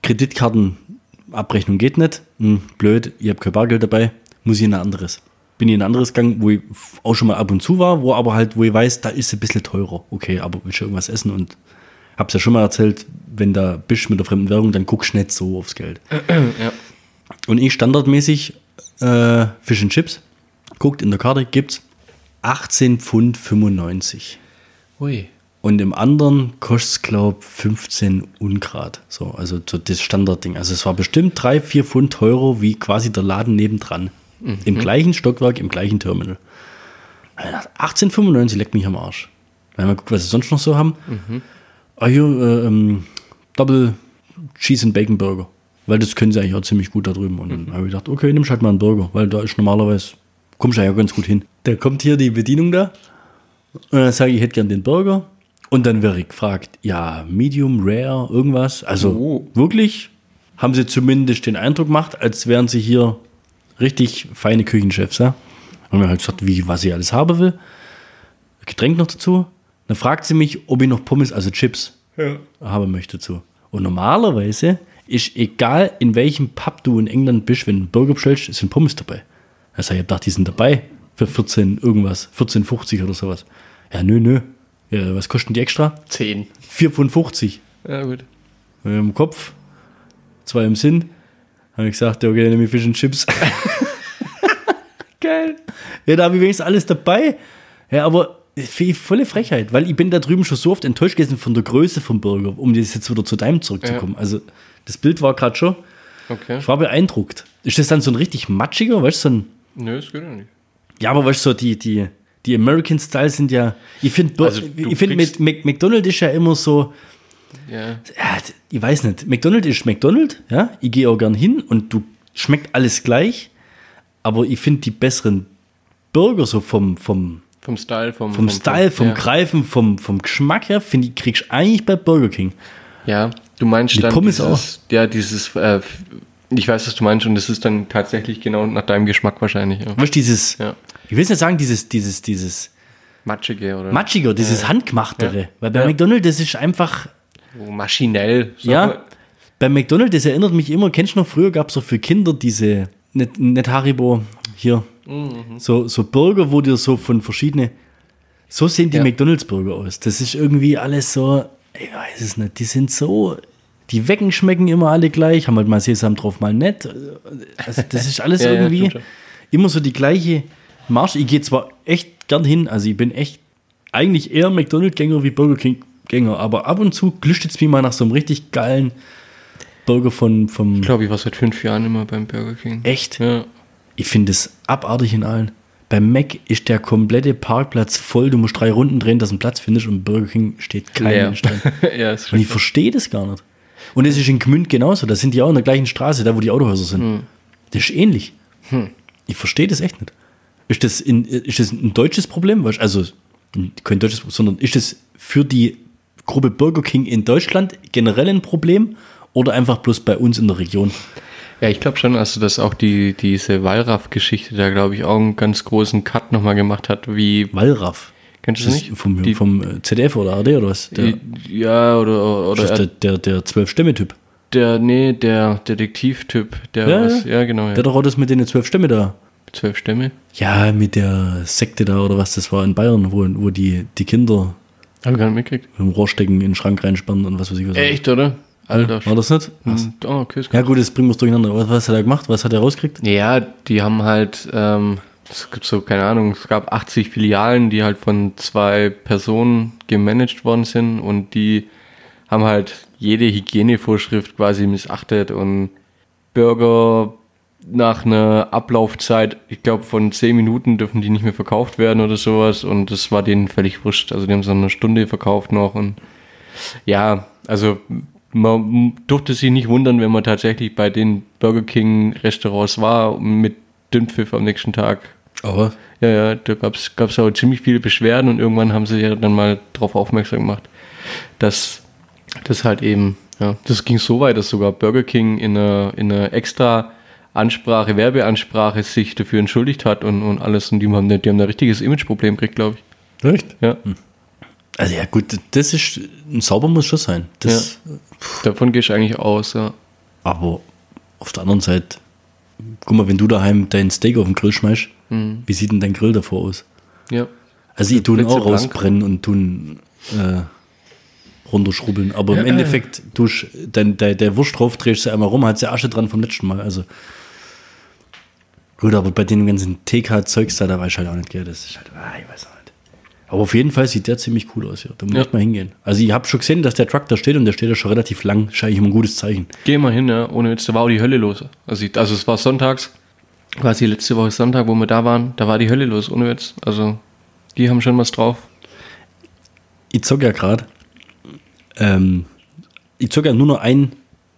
[SPEAKER 3] Kreditkartenabrechnung geht nicht. Hm, blöd, ich habe kein Bargeld dabei. Muss ich in ein anderes. Bin ich in ein anderes gegangen, wo ich auch schon mal ab und zu war, wo aber halt, wo ich weiß, da ist es ein bisschen teurer. Okay, aber willst du irgendwas essen und hab's ja schon mal erzählt, wenn da bist mit der fremden Währung, dann guckst du nicht so aufs Geld.
[SPEAKER 4] ja.
[SPEAKER 3] Und ich standardmäßig äh, Fish and Chips. Guckt in der Karte, gibt's 18 Pfund 95.
[SPEAKER 4] Ui.
[SPEAKER 3] Und im anderen kostet es, glaube 15 Ungrad. So, also so das Standardding. Also es war bestimmt 3, 4 Pfund teurer wie quasi der Laden nebendran. Im gleichen Stockwerk, im gleichen Terminal. Ich dachte, 18,95 leckt mich am Arsch. Wenn man guckt, was sie sonst noch so haben. Ah, hier, äh, ähm, Double Cheese and Bacon Burger. Weil das können sie eigentlich auch ziemlich gut da drüben. Und dann habe ich gedacht, okay, nimm halt mal einen Burger, weil da ist normalerweise, kommst du ja ganz gut hin. Da kommt hier die Bedienung da Und dann sage ich, ich hätte gern den Burger. Und dann wäre ich gefragt, ja, Medium, Rare, irgendwas. Also
[SPEAKER 4] Oh.
[SPEAKER 3] wirklich haben sie zumindest den Eindruck gemacht, als wären sie hier richtig feine Küchenchefs. Ja? Und haben halt gesagt, wie, was ich alles haben will. Getränk noch dazu. Dann fragt sie mich, ob ich noch Pommes, also Chips, haben möchte dazu. Und normalerweise ist egal, in welchem Pub du in England bist, wenn du einen Burger bestellst, sind Pommes dabei. Also ich hab gedacht, die sind dabei für 14 irgendwas, 14,50 oder sowas. Ja, nö, nö. Ja, was kosten die extra?
[SPEAKER 4] 10.
[SPEAKER 3] 4,50.
[SPEAKER 4] Ja, gut.
[SPEAKER 3] Im Kopf, zwei im Sinn. Habe ich gesagt, ja, okay, dann nehme ich Fish and Chips.
[SPEAKER 4] Geil.
[SPEAKER 3] ja, da habe ich wenigstens alles dabei. Ja, aber volle Frechheit, weil ich bin da drüben schon so oft enttäuscht gewesen von der Größe vom Burger, um das jetzt wieder zu deinem zurückzukommen. Also das Bild war gerade schon,
[SPEAKER 4] Okay.
[SPEAKER 3] ich war beeindruckt. Ist das dann so ein richtig matschiger, weißt du, so ein,
[SPEAKER 4] Nö, das geht ja nicht.
[SPEAKER 3] ja, aber weißt du, so die, die, die American Style sind ja, ich finde,
[SPEAKER 4] Also,
[SPEAKER 3] ich finde,
[SPEAKER 4] kriegst-
[SPEAKER 3] mit Mc- McDonald's ist ja immer so,
[SPEAKER 4] Ja.
[SPEAKER 3] ja, ich weiß nicht, McDonald's ist McDonald's, ja, ich gehe auch gern hin und du schmeckt alles gleich, aber ich finde die besseren Burger so vom, vom,
[SPEAKER 4] Vom Style, vom,
[SPEAKER 3] vom Style, vom
[SPEAKER 4] ja.
[SPEAKER 3] Greifen, vom, vom Geschmack her, finde ich, kriegst du eigentlich bei Burger King.
[SPEAKER 4] Ja, du meinst
[SPEAKER 3] Die
[SPEAKER 4] dann
[SPEAKER 3] Pommes
[SPEAKER 4] dieses, ja, dieses, äh, ich weiß, was du meinst und das ist dann tatsächlich genau nach deinem Geschmack wahrscheinlich. Ja.
[SPEAKER 3] Weißt dieses,
[SPEAKER 4] Ja.
[SPEAKER 3] ich will jetzt nicht sagen, dieses, dieses, dieses
[SPEAKER 4] Matschige oder
[SPEAKER 3] Matschiger, dieses Handgemachtere,
[SPEAKER 4] Ja.
[SPEAKER 3] weil bei. McDonald's, das ist einfach,
[SPEAKER 4] maschinell. sag
[SPEAKER 3] Ja,
[SPEAKER 4] mal.
[SPEAKER 3] bei McDonald's, das erinnert mich immer, kennst du noch, früher gab es so für Kinder diese, nicht, nicht Haribo, hier,
[SPEAKER 4] Mhm.
[SPEAKER 3] so, so Burger, wo dir so von verschiedene, so sehen die
[SPEAKER 4] Ja.
[SPEAKER 3] McDonald's-Burger aus. Das ist irgendwie alles so, ich weiß es nicht, die sind so, die Wecken schmecken immer alle gleich, haben halt mal Sesam drauf, mal nicht. Also das ist alles
[SPEAKER 4] Ja, ja,
[SPEAKER 3] irgendwie
[SPEAKER 4] schon.
[SPEAKER 3] immer so die gleiche Marsch. Ich gehe zwar echt gern hin, also ich bin echt eigentlich eher McDonald's-Gänger wie Burger King-Gänger, aber ab und zu glüscht es mich mal nach so einem richtig geilen Burger von, vom.
[SPEAKER 4] Ich glaube, ich war seit fünf Jahren immer beim Burger King.
[SPEAKER 3] Echt?
[SPEAKER 4] Ja.
[SPEAKER 3] Ich finde es abartig in allen. Beim Mac ist der komplette Parkplatz voll. Du musst drei Runden drehen, dass du einen Platz findest und Burger King steht kein. Mensch drin.
[SPEAKER 4] ja, ist
[SPEAKER 3] Und ich verstehe das gar nicht. Und es ist in Gmünd genauso. Da sind die auch in der gleichen Straße, da wo die Autohäuser sind.
[SPEAKER 4] Hm.
[SPEAKER 3] Das ist ähnlich. Ich verstehe das echt nicht. Ist das, in, ist das ein deutsches Problem? Also kein deutsches, sondern ist das für die Gruppe Burger King in Deutschland generell ein Problem oder einfach bloß bei uns in der Region?
[SPEAKER 4] Ja, ich glaube schon, also dass auch die, diese Wallraff-Geschichte da, glaube ich, auch einen ganz großen Cut nochmal gemacht hat, wie,
[SPEAKER 3] Wallraff.
[SPEAKER 4] kennst du
[SPEAKER 3] Das
[SPEAKER 4] nicht?
[SPEAKER 3] vom,
[SPEAKER 4] Die-
[SPEAKER 3] vom äh, ZDF oder ARD oder was? Der,
[SPEAKER 4] ja, oder, oder er-
[SPEAKER 3] der, der, der Zwölf-Stämme-Typ.
[SPEAKER 4] der, nee, der Detektivtyp, der
[SPEAKER 3] Ja,
[SPEAKER 4] was,
[SPEAKER 3] ja.
[SPEAKER 4] genau, ja.
[SPEAKER 3] Der doch auch das mit den zwölf Stämme da.
[SPEAKER 4] Zwölf Stämme.
[SPEAKER 3] Ja, mit der Sekte da oder was das war in Bayern, wo, wo die, die Kinder
[SPEAKER 4] Hab ich gar nicht mitgekriegt.
[SPEAKER 3] mit dem Rohrstecken in den Schrank reinspannen und was weiß ich was.
[SPEAKER 4] Echt, oder? Alter.
[SPEAKER 3] War das nicht?
[SPEAKER 4] Hm, Oh, okay,
[SPEAKER 3] Ja gut, das bringen wir es durcheinander. Was, was hat er gemacht? Was hat er rausgekriegt?
[SPEAKER 4] Ja, die haben halt, ähm, es gibt so, keine Ahnung, es gab 80 Filialen, die halt von zwei Personen gemanagt worden sind und die haben halt jede Hygienevorschrift quasi missachtet und Burger nach einer Ablaufzeit, ich glaube von 10 Minuten dürfen die nicht mehr verkauft werden oder sowas und das war denen völlig wurscht. Also die haben so eine Stunde verkauft noch und ja, also man durfte sich nicht wundern, wenn man tatsächlich bei den Burger King Restaurants war mit Dünnpfiff am nächsten Tag.
[SPEAKER 3] Aber
[SPEAKER 4] Ja, ja, da gab es auch ziemlich viele Beschwerden und irgendwann haben sie ja dann mal darauf aufmerksam gemacht, dass das halt eben, ja, das ging so weit, dass sogar Burger King in einer, in einer extra Ansprache, Werbeansprache sich dafür entschuldigt hat und, und alles und die haben, die haben ein richtiges Imageproblem gekriegt, glaube ich.
[SPEAKER 3] echt?
[SPEAKER 4] Ja,
[SPEAKER 3] Also ja gut, das ist sauber muss schon sein. Das,
[SPEAKER 4] davon gehe ich eigentlich aus, ja.
[SPEAKER 3] Aber auf der anderen Seite, guck mal, wenn du daheim dein Steak auf den Grill schmeißt, wie sieht denn dein Grill davor aus?
[SPEAKER 4] Ja,
[SPEAKER 3] Also ich tue ihn auch rausbrennen und tun äh, runterschrubbeln. Aber im Endeffekt tust dein, dein, der Wurst drauf, drehst du einmal rum, hat sie Asche dran vom letzten Mal. Also gut, aber bei den ganzen TK-Zeugs da, da weiß ich halt auch nicht, gell, das ist halt, ah, ich weiß auch nicht. Aber auf jeden Fall sieht der ziemlich cool aus, ja. Da muss
[SPEAKER 4] Ja.
[SPEAKER 3] ich mal hingehen. Also ich habe schon gesehen, dass der Truck da steht und der steht da schon relativ lang. Ist eigentlich immer ein gutes Zeichen.
[SPEAKER 4] Geh mal hin, ja. Ohne Witz, da war auch die Hölle los. Also, ich, also es war sonntags, quasi letzte Woche Sonntag, wo wir da waren, da war die Hölle los, ohne Witz. Also, die haben schon was drauf.
[SPEAKER 3] ich zocke ja gerade. Ähm, ich zocke ja nur noch ein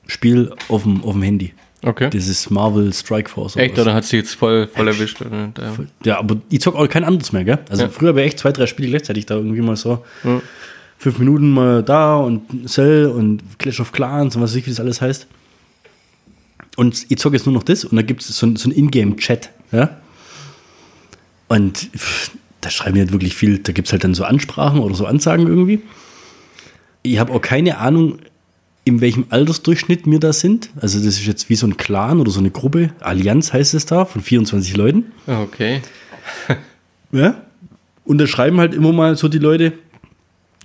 [SPEAKER 3] Spiel auf dem, auf dem Handy.
[SPEAKER 4] Okay.
[SPEAKER 3] Dieses Marvel Strike Force.
[SPEAKER 4] Echt, oder hat sie jetzt voll, voll erwischt? Oder? Da-
[SPEAKER 3] Ja, aber ich zock auch kein anderes mehr, gell? Also
[SPEAKER 4] Ja.
[SPEAKER 3] früher habe ich echt zwei, drei Spiele gleichzeitig da irgendwie mal so. Fünf Minuten mal da und Cell und Clash of Clans und was weiß ich, wie das alles heißt. Und ich zocke jetzt nur noch das und da gibt es so, ein- so ein Ingame-Chat, ja? Und pff, da schreiben die nicht wirklich viel. Da gibt es halt dann so Ansprachen oder so Ansagen irgendwie. Ich habe auch keine Ahnung, in welchem Altersdurchschnitt wir da sind. Also das ist jetzt wie so ein Clan oder so eine Gruppe. Allianz heißt es da, von 24 Leuten.
[SPEAKER 4] Ah, Okay.
[SPEAKER 3] Ja. Und da schreiben halt immer mal so die Leute,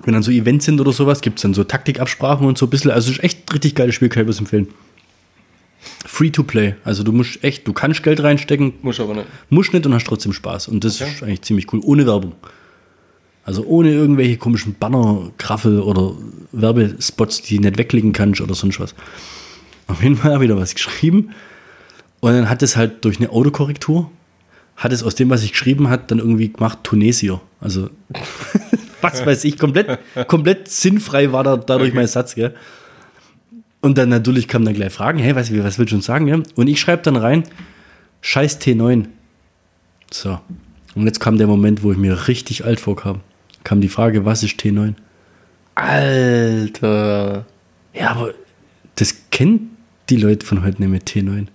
[SPEAKER 3] wenn dann so Events sind oder sowas, gibt es dann so Taktikabsprachen und so ein bisschen. Also es ist echt ein richtig geiles Spiel, kann ich was empfehlen. Free to play. Also du musst echt, du kannst Geld reinstecken,
[SPEAKER 4] Muss aber nicht.
[SPEAKER 3] musst nicht und hast trotzdem Spaß. Und das ist eigentlich ziemlich cool. Ohne Werbung. Also ohne irgendwelche komischen Banner, Graffel oder Werbespots, die nicht wegklicken kannst oder sonst was. Auf jeden Fall habe ich da was geschrieben. Und dann hat es halt durch eine Autokorrektur, hat es aus dem, was ich geschrieben hat, dann irgendwie gemacht Tunesier. Also, was weiß ich, komplett, komplett sinnfrei war da, dadurch mein Satz, gell? Und dann natürlich kamen dann gleich Fragen, hey, was, was willst du uns sagen, ja? Und ich schreibe dann rein, scheiß T9. So. Und jetzt kam der Moment, wo ich mir richtig alt vorkam. Kam die Frage, was ist T9?
[SPEAKER 4] Alter.
[SPEAKER 3] Ja, aber das kennen die Leute von heute nicht mit T9.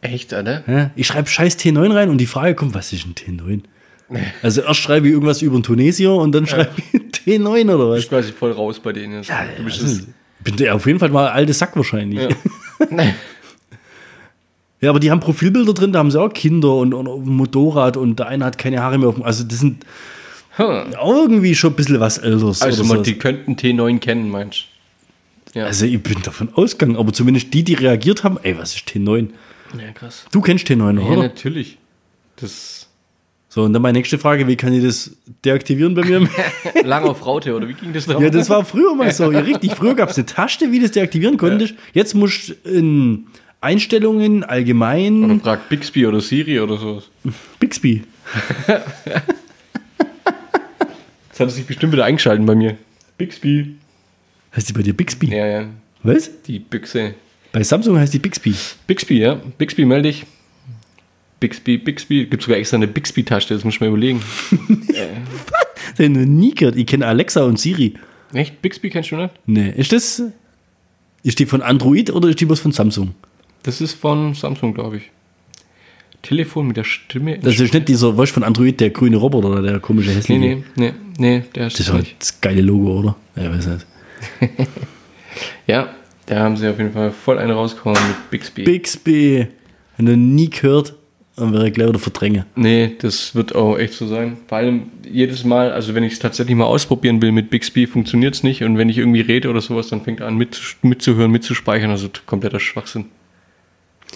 [SPEAKER 4] Echt, Alter?
[SPEAKER 3] Ja, ich schreibe scheiß T9 rein und die Frage kommt, was ist ein T9? Also erst schreibe ich irgendwas über einen Tunesier und dann schreibe ich T9 oder
[SPEAKER 4] Du
[SPEAKER 3] was?
[SPEAKER 4] bist quasi voll raus bei denen. jetzt. du bist
[SPEAKER 3] Also, bin der auf jeden Fall mal alte Sack wahrscheinlich.
[SPEAKER 4] Ja.
[SPEAKER 3] Ja. aber die haben Profilbilder drin, da haben sie auch Kinder und, und ein Motorrad und der eine hat keine Haare mehr auf dem. Also das sind
[SPEAKER 4] Huh.
[SPEAKER 3] irgendwie schon ein bisschen was Älteres.
[SPEAKER 4] Also
[SPEAKER 3] oder
[SPEAKER 4] man,
[SPEAKER 3] so.
[SPEAKER 4] die könnten T9 kennen, meinst du? Ja.
[SPEAKER 3] also ich bin davon ausgegangen, aber zumindest die, die reagiert haben, ey, was ist T9?
[SPEAKER 4] ja, krass.
[SPEAKER 3] Du kennst T9,
[SPEAKER 4] Ja,
[SPEAKER 3] oder?
[SPEAKER 4] natürlich. Das
[SPEAKER 3] So, und dann meine nächste Frage, wie kann ich das deaktivieren bei mir?
[SPEAKER 4] lang auf Raute, oder wie ging das da?
[SPEAKER 3] Ja, das war früher mal so. Ja, richtig. Früher gab es eine Taste, wie du das deaktivieren konntest. Jetzt musst du in Einstellungen,
[SPEAKER 4] Oder
[SPEAKER 3] allgemein,
[SPEAKER 4] fragt Bixby oder Siri oder sowas.
[SPEAKER 3] Bixby.
[SPEAKER 4] Das hat sich bestimmt wieder eingeschalten bei mir. Bixby.
[SPEAKER 3] Heißt die bei dir Bixby?
[SPEAKER 4] Ja, ja.
[SPEAKER 3] Was?
[SPEAKER 4] Die Büchse.
[SPEAKER 3] Bei Samsung heißt die Bixby.
[SPEAKER 4] Bixby, ja. Bixby, melde dich. Bixby, Bixby. Gibt sogar extra eine Bixby-Tasche, das muss ich mir überlegen.
[SPEAKER 3] Ich noch nie gehört. Ich kenne Alexa und Siri.
[SPEAKER 4] Echt? Bixby kennst du nicht?
[SPEAKER 3] Nee. Ist das. Ist die von Android oder ist die was von Samsung?
[SPEAKER 4] Das ist von Samsung, glaube ich. Telefon mit der Stimme.
[SPEAKER 3] Das ist nicht dieser, du, von Android, der grüne Roboter oder der komische
[SPEAKER 4] nee,
[SPEAKER 3] hässliche.
[SPEAKER 4] nee, nee, nee, der ist
[SPEAKER 3] Das ist
[SPEAKER 4] das
[SPEAKER 3] halt das geile Logo, oder? Ja, weiß nicht.
[SPEAKER 4] Ja, da haben sie auf jeden Fall voll eine rausgehauen mit Bixby.
[SPEAKER 3] Bixby. Wenn du nie gehört, dann wäre ich gleich wieder verdränge.
[SPEAKER 4] Nee, das wird auch echt so sein. Vor allem jedes Mal, also wenn ich es tatsächlich mal ausprobieren will mit Bixby, funktioniert es nicht. Und wenn ich irgendwie rede oder sowas, dann fängt er an mit, mitzuhören, mitzuspeichern. Also kompletter Schwachsinn.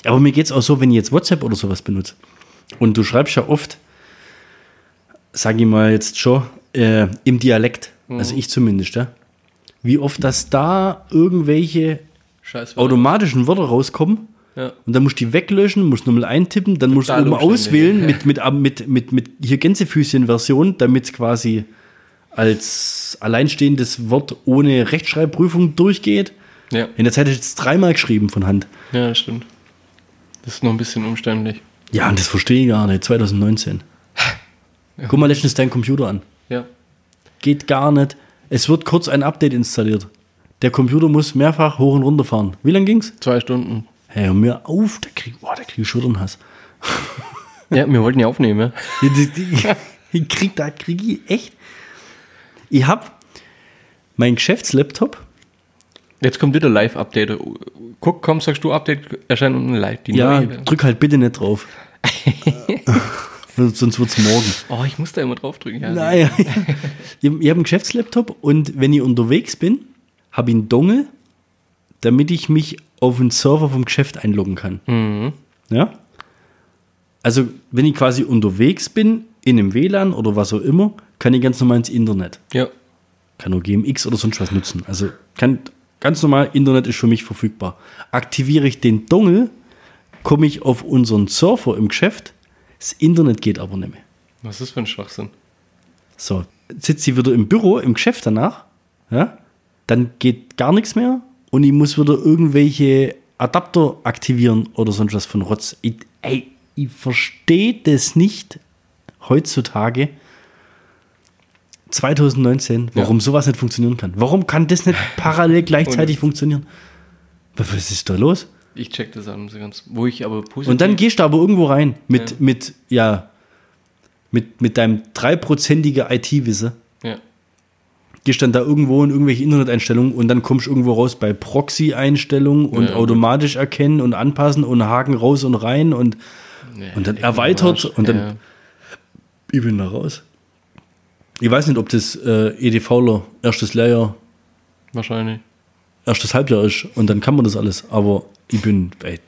[SPEAKER 3] Aber mir geht es auch so, wenn ich jetzt WhatsApp oder sowas benutze. Und du schreibst ja oft, sag ich mal jetzt schon, äh, im Dialekt. Also ich zumindest, ja. Wie oft, dass da irgendwelche
[SPEAKER 4] Scheiße.
[SPEAKER 3] automatischen Wörter rauskommen.
[SPEAKER 4] Ja.
[SPEAKER 3] Und dann musst du die weglöschen, musst nochmal eintippen, dann musst du oben auswählen mit, mit, mit, mit, mit hier Gänsefüßchen-Version, damit es quasi als alleinstehendes Wort ohne Rechtschreibprüfung durchgeht.
[SPEAKER 4] Ja.
[SPEAKER 3] In der Zeit hätte ich jetzt dreimal geschrieben von Hand.
[SPEAKER 4] ja, stimmt. Das ist noch ein bisschen umständlich.
[SPEAKER 3] Ja, und das verstehe ich gar nicht. 2019. Guck mal letztens deinen Computer an.
[SPEAKER 4] Ja.
[SPEAKER 3] Geht gar nicht. Es wird kurz ein Update installiert. Der Computer muss mehrfach hoch und runter fahren. Wie lange ging's?
[SPEAKER 4] Zwei Stunden.
[SPEAKER 3] Hey, hör mir auf, da krieg, boah, da krieg ich Schulternhass.
[SPEAKER 4] Ja, wir wollten ja aufnehmen, ja.
[SPEAKER 3] Ich krieg, da krieg ich echt. Ich hab mein Geschäftslaptop.
[SPEAKER 4] Jetzt kommt wieder Live-Update. Guck, komm, sagst du, Update erscheint unten live. Die
[SPEAKER 3] Ja,
[SPEAKER 4] neue.
[SPEAKER 3] drück halt bitte nicht drauf. Sonst wird's morgen.
[SPEAKER 4] Oh, ich muss da immer draufdrücken. Ja.
[SPEAKER 3] Naja, ich, ich habe einen Geschäftslaptop und wenn ich unterwegs bin, habe ich einen Dongle, damit ich mich auf den Server vom Geschäft einloggen kann.
[SPEAKER 4] Mhm.
[SPEAKER 3] Ja? Also, wenn ich quasi unterwegs bin, in einem WLAN oder was auch immer, kann ich ganz normal ins Internet.
[SPEAKER 4] Ja.
[SPEAKER 3] Kann auch GMX oder sonst was nutzen. Also, kann ganz normal, Internet ist für mich verfügbar. Aktiviere ich den Dongle, komme ich auf unseren Server im Geschäft. Das Internet geht aber nicht mehr.
[SPEAKER 4] Was ist für ein Schwachsinn?
[SPEAKER 3] So, sitzt sie wieder im Büro, im Geschäft danach, ja, dann geht gar nichts mehr und ich muss wieder irgendwelche Adapter aktivieren oder sonst was von Rotz. Ich, ey, ich verstehe das nicht heutzutage, 2019, warum sowas nicht funktionieren kann. Warum kann das nicht parallel gleichzeitig funktionieren? Was ist da los?
[SPEAKER 4] Ich check das an, so ganz. Wo ich aber positiv.
[SPEAKER 3] Und dann gehst du aber irgendwo rein mit,
[SPEAKER 4] Ja.
[SPEAKER 3] mit ja, mit, mit deinem dreiprozentige IT-Wissen.
[SPEAKER 4] Ja.
[SPEAKER 3] Gehst dann da irgendwo in irgendwelche Interneteinstellungen und dann kommst du irgendwo raus bei Proxy-Einstellungen und
[SPEAKER 4] Ja,
[SPEAKER 3] automatisch erkennen und anpassen und Haken raus und rein und,
[SPEAKER 4] Ja,
[SPEAKER 3] und dann erweitert und dann
[SPEAKER 4] Ja.
[SPEAKER 3] ich bin da raus. Ich weiß nicht, ob das äh, EDVler erstes Lehrjahr,
[SPEAKER 4] Wahrscheinlich.
[SPEAKER 3] erstes Halbjahr ist und dann kann man das alles, aber ich bin, ey,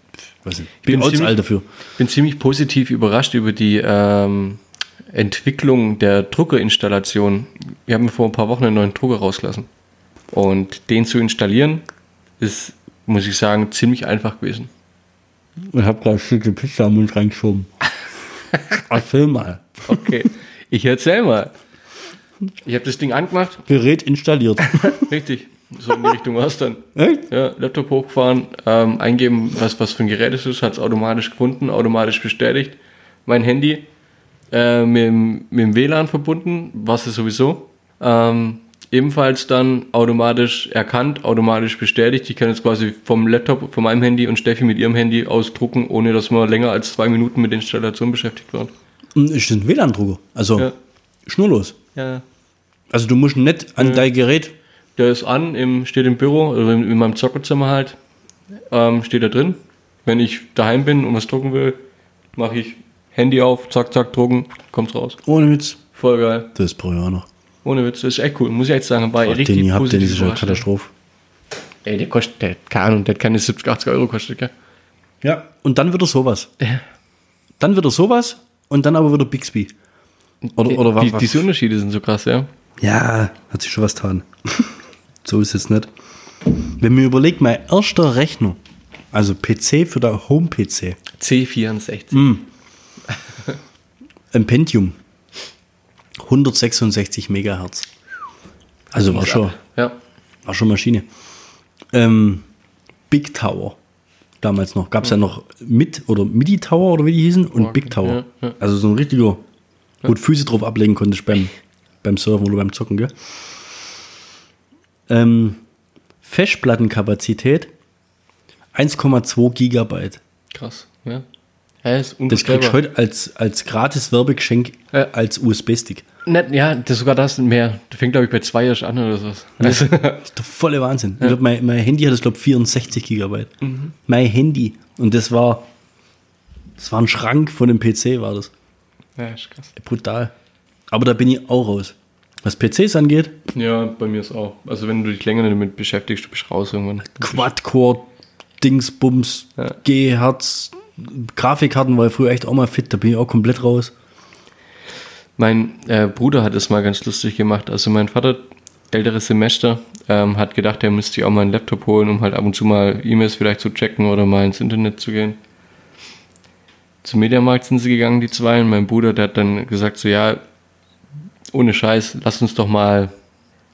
[SPEAKER 3] weiß nicht, bin,
[SPEAKER 4] bin
[SPEAKER 3] bin
[SPEAKER 4] ziemlich-
[SPEAKER 3] alt dafür.
[SPEAKER 4] bin ziemlich positiv überrascht über die ähm, Entwicklung der Druckerinstallation. Wir haben vor ein paar Wochen einen neuen Drucker rausgelassen. Und den zu installieren, ist, muss ich sagen, ziemlich einfach gewesen.
[SPEAKER 3] Ich habe gerade ein Stück Pizza im Mund reingeschoben. Erzähl mal.
[SPEAKER 4] Okay, ich erzähl mal. Ich habe das Ding angemacht,
[SPEAKER 3] Gerät installiert.
[SPEAKER 4] richtig. So in die Richtung war es dann.
[SPEAKER 3] Echt?
[SPEAKER 4] Ja, Laptop hochgefahren, ähm, eingeben, was, was für ein Gerät es ist, hat es automatisch gefunden, automatisch bestätigt. Mein Handy äh, mit, dem- mit dem WLAN verbunden, was es sowieso. Ähm, ebenfalls dann automatisch erkannt, automatisch bestätigt. Ich kann jetzt quasi vom Laptop, von meinem Handy und Steffi mit ihrem Handy ausdrucken, ohne dass wir länger als zwei Minuten mit der Installation beschäftigt waren.
[SPEAKER 3] Und Ist ein WLAN-Drucker. Also
[SPEAKER 4] Ja.
[SPEAKER 3] schnurlos.
[SPEAKER 4] Ja.
[SPEAKER 3] Also du musst nicht an dein Gerät.
[SPEAKER 4] Der ist an, im, steht im Büro, oder in, in meinem Zockerzimmer halt, ähm, steht da drin. Wenn ich daheim bin und was drucken will, mache ich Handy auf, zack, zack, drucken, kommt's raus.
[SPEAKER 3] Ohne Witz.
[SPEAKER 4] Voll geil.
[SPEAKER 3] Das brauche ich auch noch.
[SPEAKER 4] Ohne Witz, das ist echt cool. Muss ich echt sagen, war
[SPEAKER 3] Oh,
[SPEAKER 4] richtig
[SPEAKER 3] den ihr habt, den ist ja. Katastrophe.
[SPEAKER 4] Ey, der kostet, der, keine Ahnung, der hat keine 70, 80 Euro kostet, gell?
[SPEAKER 3] Ja. Und dann wieder sowas.
[SPEAKER 4] Ja.
[SPEAKER 3] Dann wieder sowas und dann aber wieder Bixby. Oder, oder
[SPEAKER 4] die,
[SPEAKER 3] was?
[SPEAKER 4] Diese Unterschiede sind so krass, ja.
[SPEAKER 3] Ja, hat sich schon was getan. so ist es nicht. Wenn mir überlegt, mein erster Rechner, also PC für der Home-PC,
[SPEAKER 4] C64.
[SPEAKER 3] Hm. ein Pentium, 166 Megahertz. Also war schon,
[SPEAKER 4] Ja.
[SPEAKER 3] war schon Maschine. Ähm, Big Tower, damals noch. Gab es ja noch Mit- oder MIDI Tower oder wie die hießen und Big Tower.
[SPEAKER 4] ja, ja.
[SPEAKER 3] Also so ein richtiger, wo du Füße drauf ablegen konntest beim, beim Surfen oder beim Zocken, gell? Ähm, Festplattenkapazität 1,2 Gigabyte.
[SPEAKER 4] Krass, ja. Ja, ist
[SPEAKER 3] Das kriegst du heute als, als gratis Werbegeschenk
[SPEAKER 4] Ja.
[SPEAKER 3] als USB-Stick.
[SPEAKER 4] Ja, das sogar das mehr. Das fängt, glaube ich, bei zwei erst an oder sowas. Also,
[SPEAKER 3] Das ist der volle Wahnsinn. Ich glaub, mein, mein Handy hat, glaube 64 Gigabyte.
[SPEAKER 4] Mhm.
[SPEAKER 3] Mein Handy. Und das war, das war ein Schrank von dem PC, war das.
[SPEAKER 4] ja, ist krass.
[SPEAKER 3] Brutal. Aber da bin ich auch raus. Was PCs angeht,
[SPEAKER 4] Ja, bei mir ist auch. Also wenn du dich länger damit beschäftigst, du bist raus irgendwann.
[SPEAKER 3] Quad-Core, Dingsbums,
[SPEAKER 4] Ja.
[SPEAKER 3] G-Herz, Grafikkarten war ich früher echt auch mal fit, da bin ich auch komplett raus.
[SPEAKER 4] Mein äh, Bruder hat es mal ganz lustig gemacht. Also mein Vater, älteres Semester, ähm, hat gedacht, er müsste sich auch mal einen Laptop holen, um halt ab und zu mal E-Mails vielleicht zu checken oder mal ins Internet zu gehen. Zum Mediamarkt sind sie gegangen, die zwei. Und mein Bruder, der hat dann gesagt, so ja, ohne Scheiß, lass uns doch mal,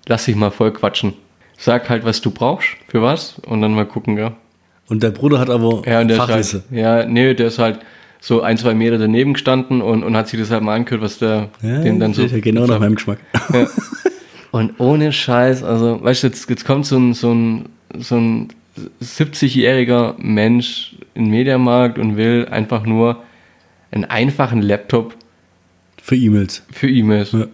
[SPEAKER 4] lass dich mal voll quatschen. Sag halt, was du brauchst, für was, und dann mal gucken, ja.
[SPEAKER 3] Und der Bruder hat aber
[SPEAKER 4] Ja,
[SPEAKER 3] Fachwissen.
[SPEAKER 4] halt, ja, nee, der ist halt so ein, zwei Meter daneben gestanden und, und hat sich das halt mal angehört, was der
[SPEAKER 3] Ja,
[SPEAKER 4] den dann so.
[SPEAKER 3] ja genau nach meinem Geschmack.
[SPEAKER 4] Und ohne Scheiß, also, weißt du, jetzt, jetzt kommt so ein, so ein, so ein 70-jähriger Mensch in den Mediamarkt und will einfach nur einen einfachen Laptop
[SPEAKER 3] Für E-Mails.
[SPEAKER 4] für E-Mails.
[SPEAKER 3] Ja.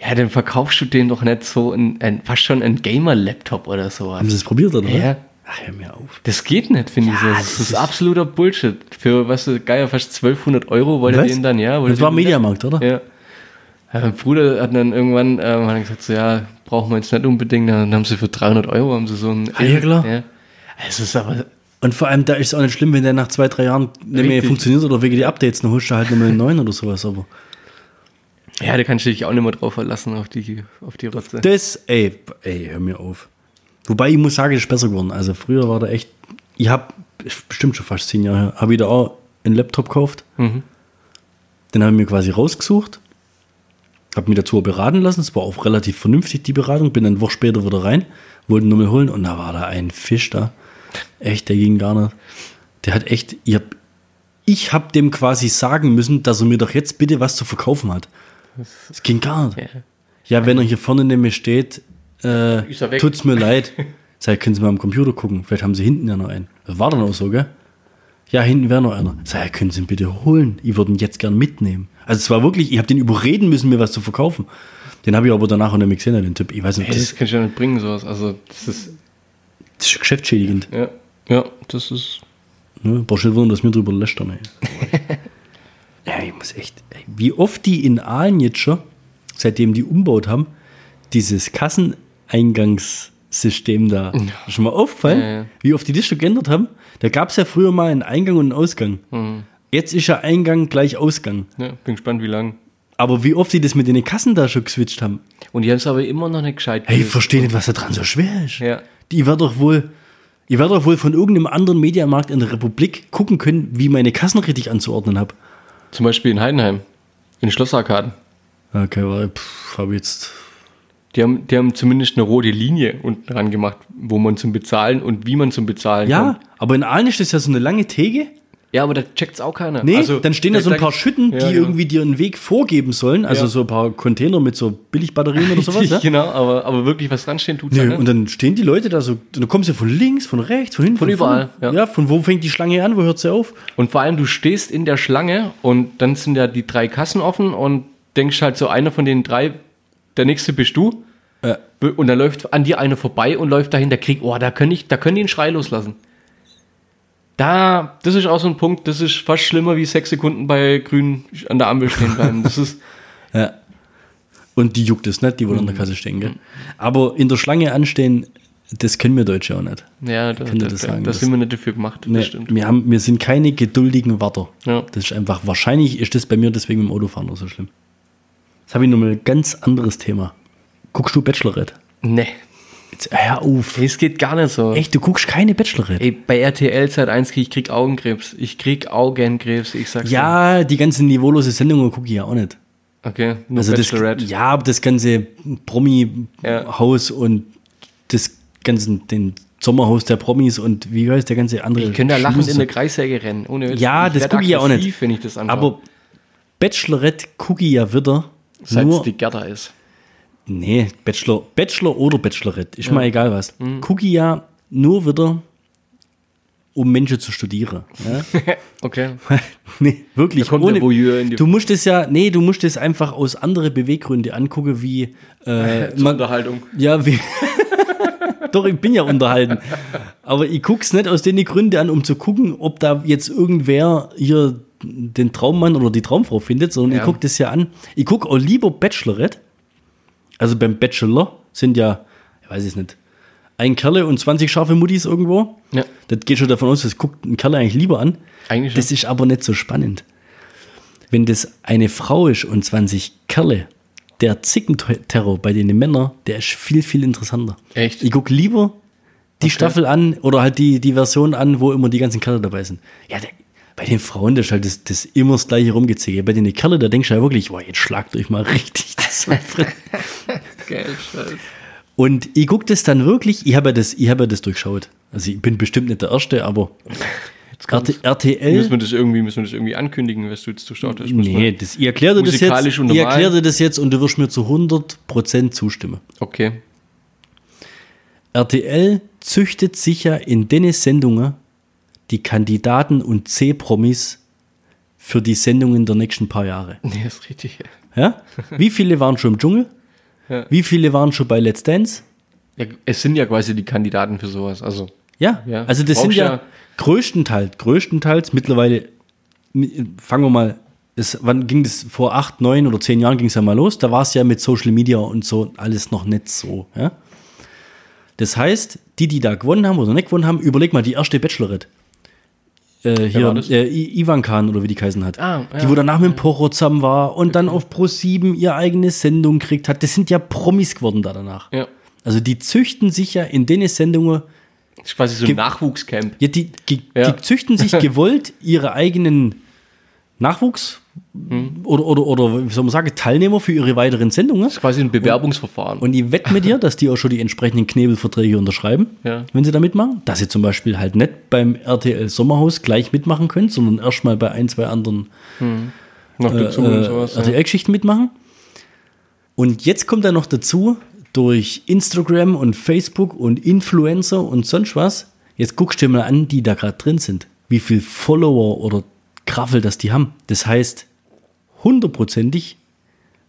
[SPEAKER 4] Ja. dann verkaufst du den doch nicht so ein, ein fast schon ein Gamer-Laptop oder sowas.
[SPEAKER 3] Haben Sie es probiert, oder?
[SPEAKER 4] Ja.
[SPEAKER 3] Ach, hör mir auf.
[SPEAKER 4] Das geht nicht, finde ich so. Das,
[SPEAKER 3] das
[SPEAKER 4] ist,
[SPEAKER 3] ist-
[SPEAKER 4] absoluter Bullshit. Für, was du, geil, fast 1200 Euro wollte den dann, ja.
[SPEAKER 3] Das war Mediamarkt, oder?
[SPEAKER 4] Ja. ja. Mein Bruder hat dann irgendwann ähm, hat gesagt, so, ja, brauchen wir jetzt nicht unbedingt. Dann haben sie für 300 Euro haben sie so ein.
[SPEAKER 3] Ah, ja, klar.
[SPEAKER 4] Ja. Es ist aber,
[SPEAKER 3] Und vor allem, da ist es auch nicht schlimm, wenn der nach zwei, drei Jahren nicht mehr funktioniert oder wegen die Updates, dann holst du halt nochmal einen neuen oder sowas. Aber
[SPEAKER 4] ja, da kannst du dich auch nicht mehr drauf verlassen, auf die, auf die Rotze.
[SPEAKER 3] das, ey, ey, hör mir auf. Wobei ich muss sagen, es ist besser geworden. Also früher war da echt, ich habe bestimmt schon fast zehn Jahre her, habe ich da auch einen Laptop gekauft.
[SPEAKER 4] Mhm.
[SPEAKER 3] Den habe ich mir quasi rausgesucht, habe mich dazu beraten lassen. Es war auch relativ vernünftig, die Beratung. Bin dann eine Woche später wieder rein, wollte ihn nochmal holen und da war da ein Fisch da. Echt, der ging gar nicht. Der hat echt, ich hab, ich hab dem quasi sagen müssen, dass er mir doch jetzt bitte was zu verkaufen hat. Das ging gar nicht.
[SPEAKER 4] Ja.
[SPEAKER 3] Ja, wenn er hier vorne neben mir steht, äh, tut's mir leid. Sag, können Sie mal am Computer gucken? Vielleicht haben Sie hinten ja noch einen. Das war dann auch so, gell? Ja, hinten wäre noch einer. Sag, können Sie ihn bitte holen? Ich würde ihn jetzt gern mitnehmen. Also es war wirklich, ich habe den überreden müssen, mir was zu verkaufen. Den habe ich aber danach auch nicht mehr gesehen, den Typ. Ich weiß nicht,
[SPEAKER 4] Hey,
[SPEAKER 3] das,
[SPEAKER 4] das kann ich ja nicht bringen, sowas. Also, das ist.
[SPEAKER 3] Das ist geschäftsschädigend.
[SPEAKER 4] Ja, ja das ist.
[SPEAKER 3] Ne? Brauchst nicht wundern, dass wir drüber lästern. Ey. ja, ich muss echt. Ey, wie oft die in Aalen jetzt schon, seitdem die umbaut haben, dieses Kasseneingangssystem da. Ist schon mal aufgefallen,
[SPEAKER 4] Ja, ja.
[SPEAKER 3] wie oft die das schon geändert haben? Da gab es ja früher mal einen Eingang und einen Ausgang.
[SPEAKER 4] Mhm.
[SPEAKER 3] Jetzt ist ja Eingang gleich Ausgang.
[SPEAKER 4] Ja, bin gespannt, wie lang.
[SPEAKER 3] Aber wie oft die das mit den Kassen da schon geswitcht haben.
[SPEAKER 4] Und die haben es aber immer noch nicht gescheit
[SPEAKER 3] Hey, ich verstehe nicht, was da dran so schwer ist.
[SPEAKER 4] Ja.
[SPEAKER 3] Die wird doch wohl, ich werde doch wohl von irgendeinem anderen Mediamarkt in der Republik gucken können, wie meine Kassen richtig anzuordnen habe.
[SPEAKER 4] Zum Beispiel in Heidenheim. In Schlossarkaden.
[SPEAKER 3] Okay, weil, pff, habe jetzt.
[SPEAKER 4] Die haben, die haben zumindest eine rote Linie unten dran gemacht, wo man zum Bezahlen und wie man zum Bezahlen
[SPEAKER 3] Ja,
[SPEAKER 4] kommt.
[SPEAKER 3] aber in Aalen ist das ja so eine lange Theke.
[SPEAKER 4] Ja, aber da checkt's auch keiner.
[SPEAKER 3] Nee,
[SPEAKER 4] Also,
[SPEAKER 3] dann stehen da so ein paar Schütten, die
[SPEAKER 4] Ja, genau.
[SPEAKER 3] irgendwie dir einen Weg vorgeben sollen. Also
[SPEAKER 4] Ja.
[SPEAKER 3] so ein paar Container mit so Billigbatterien oder sowas. Ja?
[SPEAKER 4] Genau, aber, aber wirklich was dranstehen tut's
[SPEAKER 3] Nö,
[SPEAKER 4] ja
[SPEAKER 3] und
[SPEAKER 4] nicht.
[SPEAKER 3] dann stehen die Leute da so, dann kommen sie von links, von rechts, von hinten,
[SPEAKER 4] Von überall,
[SPEAKER 3] vorne.
[SPEAKER 4] ja.
[SPEAKER 3] ja. von wo fängt die Schlange an, wo hört sie auf?
[SPEAKER 4] Und vor allem, du stehst in der Schlange und dann sind ja die drei Kassen offen und denkst halt so, einer von den drei, der nächste bist du.
[SPEAKER 3] Ja.
[SPEAKER 4] Und dann läuft an dir einer vorbei und läuft dahin, der kriegt, oh, da können ich, da können die einen Schrei loslassen. Da, das ist auch so ein Punkt, das ist fast schlimmer wie sechs Sekunden bei Grün an der Ampel stehen bleiben. Das ist,
[SPEAKER 3] Ja. Und die juckt es nicht, die wollen an der Kasse stehen, gell? Aber in der Schlange anstehen, das können wir Deutsche auch nicht.
[SPEAKER 4] ja, da, da,
[SPEAKER 3] das
[SPEAKER 4] da,
[SPEAKER 3] sagen,
[SPEAKER 4] da
[SPEAKER 3] das-
[SPEAKER 4] sind wir nicht dafür gemacht.
[SPEAKER 3] Nee,
[SPEAKER 4] Das stimmt.
[SPEAKER 3] wir, haben, wir sind keine geduldigen Warter.
[SPEAKER 4] Ja.
[SPEAKER 3] Das ist einfach, wahrscheinlich ist das bei mir deswegen im Autofahren auch so schlimm. Jetzt habe ich nochmal ein ganz anderes Thema. Guckst du Bachelorette?
[SPEAKER 4] Nee,
[SPEAKER 3] hör auf.
[SPEAKER 4] es geht gar nicht so.
[SPEAKER 3] Echt, du guckst keine Bachelorette?
[SPEAKER 4] Ey, bei RTL Zeit 1 krieg ich krieg Augenkrebs. Ich krieg Augenkrebs, ich sag's dir.
[SPEAKER 3] Ja, die ganzen niveaulose Sendungen gucke ich ja auch nicht.
[SPEAKER 4] Okay, nur
[SPEAKER 3] Also das,
[SPEAKER 4] Bachelorette.
[SPEAKER 3] ja, aber das ganze Promi-Haus und das ganze, den Sommerhaus der Promis und wie heißt der ganze andere.
[SPEAKER 4] Ich könnte da lachend in der Kreissäge rennen. Ohne.
[SPEAKER 3] Ja, das gucke ich ja auch nicht.
[SPEAKER 4] ich das.
[SPEAKER 3] Aber Bachelorette gucke ich ja wieder.
[SPEAKER 4] seit es die Gerda ist.
[SPEAKER 3] Nee, Bachelor, Bachelor oder Bachelorette, ist mal egal was.
[SPEAKER 4] Mhm.
[SPEAKER 3] Gucke ich ja nur wieder, um Menschen zu studieren. Ja?
[SPEAKER 4] Okay.
[SPEAKER 3] nee, wirklich.
[SPEAKER 4] Die-
[SPEAKER 3] du musst es ja, nee, du musst es einfach aus anderen Beweggründen angucken, wie äh,
[SPEAKER 4] Zur
[SPEAKER 3] man,
[SPEAKER 4] Unterhaltung.
[SPEAKER 3] Ja, wie. Doch, ich bin ja unterhalten. Aber ich guck's nicht aus den Gründen an, um zu gucken, ob da jetzt irgendwer hier den Traummann oder die Traumfrau findet, sondern
[SPEAKER 4] Ja.
[SPEAKER 3] ich guck das ja an. Ich guck auch lieber Bachelorette. Also beim Bachelor sind ja, ich weiß es nicht, ein Kerle und 20 scharfe Muttis irgendwo.
[SPEAKER 4] Ja.
[SPEAKER 3] Das geht schon davon aus, das guckt ein Kerl eigentlich lieber an.
[SPEAKER 4] Eigentlich schon.
[SPEAKER 3] Das ist aber nicht so spannend. Wenn das eine Frau ist und 20 Kerle, der Zickenterror bei den Männern, der ist viel, viel interessanter.
[SPEAKER 4] Echt?
[SPEAKER 3] Ich gucke lieber die Staffel an oder halt die, die Version an, wo immer die ganzen Kerle dabei sind. Ja, der, bei den Frauen, das ist halt das, das immer das gleiche rumgeziehe. Bei den Kerle, da denkst du ja wirklich, boah, jetzt schlagt euch mal richtig das.
[SPEAKER 4] Geil, scheiße.
[SPEAKER 3] Und ich gucke das dann wirklich, ich habe ja, das- ich ja das durchschaut. Also ich bin bestimmt nicht der Erste, aber RT, RTL.
[SPEAKER 4] Müssen wir das irgendwie, müssen wir das irgendwie ankündigen, was du jetzt durchschaut hast?
[SPEAKER 3] Nee, das, ich erkläre dir das jetzt. Ich erkläre dir das jetzt und du wirst mir zu 100% zustimmen.
[SPEAKER 4] Okay.
[SPEAKER 3] RTL züchtet sicher in den Sendungen die Kandidaten und C-Promis für die Sendungen der nächsten paar Jahre.
[SPEAKER 4] Nee, ist richtig.
[SPEAKER 3] Ja? Wie viele waren schon im Dschungel?
[SPEAKER 4] Ja.
[SPEAKER 3] Wie viele waren schon bei Let's Dance?
[SPEAKER 4] Ja, es sind ja quasi die Kandidaten für sowas. Also,
[SPEAKER 3] Ja,
[SPEAKER 4] Ja.
[SPEAKER 3] also das sind ja,
[SPEAKER 4] ja-
[SPEAKER 3] größtenteils, größtenteils mittlerweile, mi- fangen wir mal, es, wann ging das, vor acht, neun oder zehn Jahren ging es ja mal los, da war es ja mit Social Media und so alles noch nicht so. Ja? Das heißt, die, die da gewonnen haben oder nicht gewonnen haben, überleg mal, die erste Bachelorette. Äh, hier, äh, Ivan Khan oder wie die geheißen hat.
[SPEAKER 4] Ah,
[SPEAKER 3] die,
[SPEAKER 4] ja,
[SPEAKER 3] wo danach mit dem zusammen war und dann auf Pro7 ihre eigene Sendung kriegt hat. Das sind ja Promis geworden da danach.
[SPEAKER 4] ja.
[SPEAKER 3] Also die züchten sich ja in den Sendungen
[SPEAKER 4] Das ist quasi so ein Nachwuchscamp.
[SPEAKER 3] ja, die, die,
[SPEAKER 4] Ja.
[SPEAKER 3] die züchten sich gewollt ihre eigenen Nachwuchs oder, oder, oder, wie soll man sagen, Teilnehmer für ihre weiteren Sendungen.
[SPEAKER 4] Das ist quasi ein Bewerbungsverfahren.
[SPEAKER 3] Und ich wette mit dir, dass die auch schon die entsprechenden Knebelverträge unterschreiben,
[SPEAKER 4] Ja.
[SPEAKER 3] wenn sie da mitmachen. Dass sie zum Beispiel halt nicht beim RTL Sommerhaus gleich mitmachen können, sondern erstmal bei ein, zwei anderen
[SPEAKER 4] dazu und
[SPEAKER 3] äh,
[SPEAKER 4] sowas. ja.
[SPEAKER 3] RTL-Geschichten mitmachen. Und jetzt kommt dann noch dazu, durch Instagram und Facebook und Influencer und sonst was, jetzt guckst du dir mal an, die da gerade drin sind. Wie viel Follower oder Graffel das die haben. Das heißt, hundertprozentig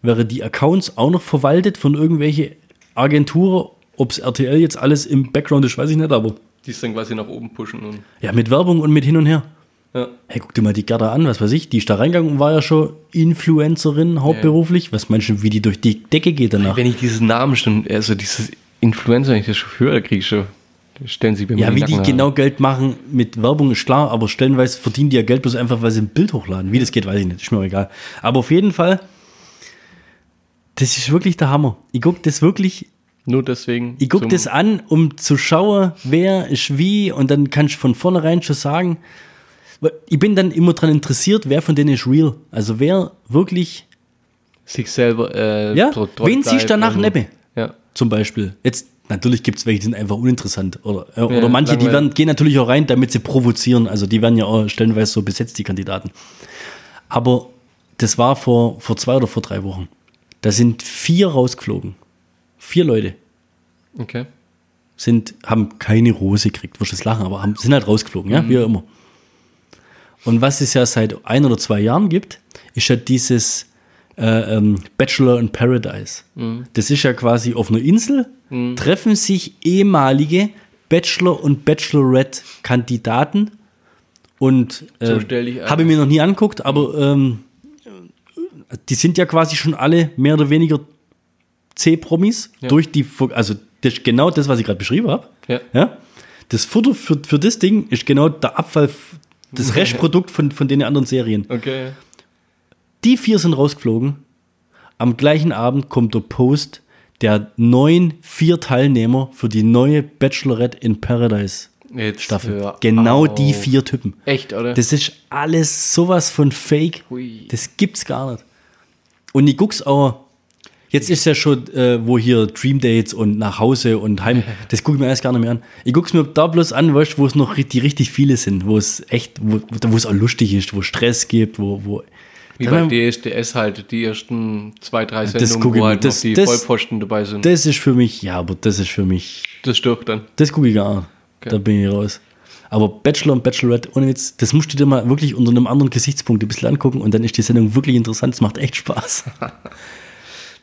[SPEAKER 3] wäre die Accounts auch noch verwaltet von irgendwelche Agenturen, ob es RTL jetzt alles im Background ist, weiß ich nicht, aber
[SPEAKER 4] Die es dann quasi nach oben pushen. Und,
[SPEAKER 3] ja, mit Werbung und mit hin und her.
[SPEAKER 4] ja.
[SPEAKER 3] Hey, guck dir mal die Gerda an, was weiß ich, die ist da reingegangen und war ja schon Influencerin hauptberuflich. Was meinst du, wie die durch die Decke geht danach?
[SPEAKER 4] Wenn ich diesen Namen schon, also dieses Influencer, wenn ich das schon höre, kriege ich schon, stellen sie mir
[SPEAKER 3] Ja, wie die genau Geld machen mit Werbung ist klar, aber stellenweise verdienen die ja Geld bloß einfach, weil sie ein Bild hochladen. Wie das geht, weiß ich nicht, ist mir egal. Aber auf jeden Fall, das ist wirklich der Hammer. Ich gucke das wirklich,
[SPEAKER 4] Nur deswegen.
[SPEAKER 3] ich guck
[SPEAKER 4] zum-
[SPEAKER 3] das an, um zu schauen, wer ist wie und dann kannst du von vornherein schon sagen, ich bin dann immer daran interessiert, wer von denen ist real. Also wer wirklich
[SPEAKER 4] sich selber. Äh,
[SPEAKER 3] Ja, wen siehst danach Nebbe?
[SPEAKER 4] Ja.
[SPEAKER 3] zum Beispiel. Jetzt, natürlich gibt es welche, die sind einfach uninteressant. Oder, äh, oder
[SPEAKER 4] Ja,
[SPEAKER 3] manche, die
[SPEAKER 4] langweilig.
[SPEAKER 3] werden, gehen natürlich auch rein, damit sie provozieren. Also die werden ja auch stellenweise so besetzt, die Kandidaten. Aber das war vor, vor zwei oder vor drei Wochen. Da sind vier rausgeflogen. Vier Leute
[SPEAKER 4] Okay.
[SPEAKER 3] sind, haben keine Rose gekriegt, wirst du lachen, aber haben, sind halt rausgeflogen, ja, wie auch immer. Und was es ja seit ein oder zwei Jahren gibt, ist ja dieses äh, ähm, Bachelor in Paradise. Das ist ja quasi auf einer Insel, treffen sich ehemalige Bachelor- und Bachelorette-Kandidaten und äh,
[SPEAKER 4] So
[SPEAKER 3] habe ich mir noch nie anguckt, aber ähm, die sind ja quasi schon alle mehr oder weniger C-Promis durch die, also das ist genau das, was ich gerade beschrieben habe.
[SPEAKER 4] Ja.
[SPEAKER 3] Ja? Das Futter für, für das Ding ist genau der Abfall, das Restprodukt von, von den anderen Serien.
[SPEAKER 4] Okay.
[SPEAKER 3] Die vier sind rausgeflogen. Am gleichen Abend kommt der Post der neuen vier Teilnehmer für die neue Bachelorette in Paradise
[SPEAKER 4] Jetzt
[SPEAKER 3] Staffel.
[SPEAKER 4] hör
[SPEAKER 3] Genau
[SPEAKER 4] auf.
[SPEAKER 3] die vier Typen.
[SPEAKER 4] Echt, oder?
[SPEAKER 3] Das ist alles sowas von Fake.
[SPEAKER 4] Hui.
[SPEAKER 3] Das gibt's gar nicht. Und ich guck's auch. Jetzt ist ja schon, äh, wo hier Dream Dates und nach Hause und heim, das gucke ich mir erst gar nicht mehr an. Ich guck's mir da bloß an, weißt, wo es noch richtig, richtig viele sind, wo es echt, wo, wo es auch lustig ist, wo Stress gibt, wo, wo.
[SPEAKER 4] Wie
[SPEAKER 3] Dann-
[SPEAKER 4] bei DSDS halt, die ersten zwei, drei Sendungen, wo halt
[SPEAKER 3] das-
[SPEAKER 4] noch die
[SPEAKER 3] das-
[SPEAKER 4] Vollpfosten dabei sind.
[SPEAKER 3] Das ist für mich, ja, aber das ist für mich,
[SPEAKER 4] Das stirbt dann.
[SPEAKER 3] das gucke ich gar nicht.
[SPEAKER 4] Okay.
[SPEAKER 3] Da bin ich raus. Aber Bachelor und Bachelorette, ohne Witz, das musst du dir mal wirklich unter einem anderen Gesichtspunkt ein bisschen angucken und dann ist die Sendung wirklich interessant. Es macht echt Spaß.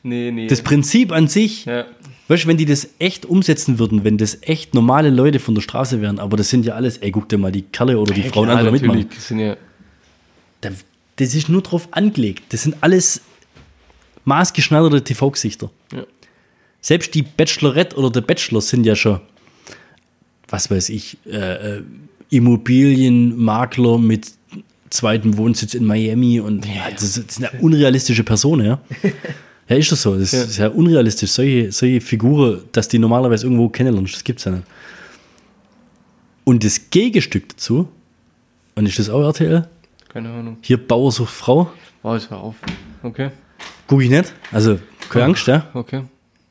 [SPEAKER 4] Nee, nee.
[SPEAKER 3] Das Prinzip an sich,
[SPEAKER 4] ja.
[SPEAKER 3] weißt du, wenn die das echt umsetzen würden, wenn das echt normale Leute von der Straße wären, aber das sind ja alles, ey, guck dir mal die Kerle oder die
[SPEAKER 4] Ja,
[SPEAKER 3] Frauen
[SPEAKER 4] klar,
[SPEAKER 3] an, die mitmachen.
[SPEAKER 4] Die sind ja.
[SPEAKER 3] Da, das ist nur drauf angelegt. Das sind alles maßgeschneiderte TV-Gesichter.
[SPEAKER 4] Ja.
[SPEAKER 3] Selbst die Bachelorette oder der Bachelor sind ja schon, was weiß ich, äh, äh, Immobilienmakler mit zweitem Wohnsitz in Miami und ja, das, das sind ja unrealistische Personen, ja. Ja, ist das so. Das ist ja unrealistisch. Solche, solche Figuren, dass die normalerweise irgendwo kennenlernst, das gibt's ja nicht. Und das Gegenstück dazu, und ist das auch RTL?
[SPEAKER 4] Keine Ahnung.
[SPEAKER 3] Hier Bauer sucht Frau.
[SPEAKER 4] Oh, jetzt hör auf. Okay.
[SPEAKER 3] Guck ich nicht. Also, keine Angst, ja.
[SPEAKER 4] Okay.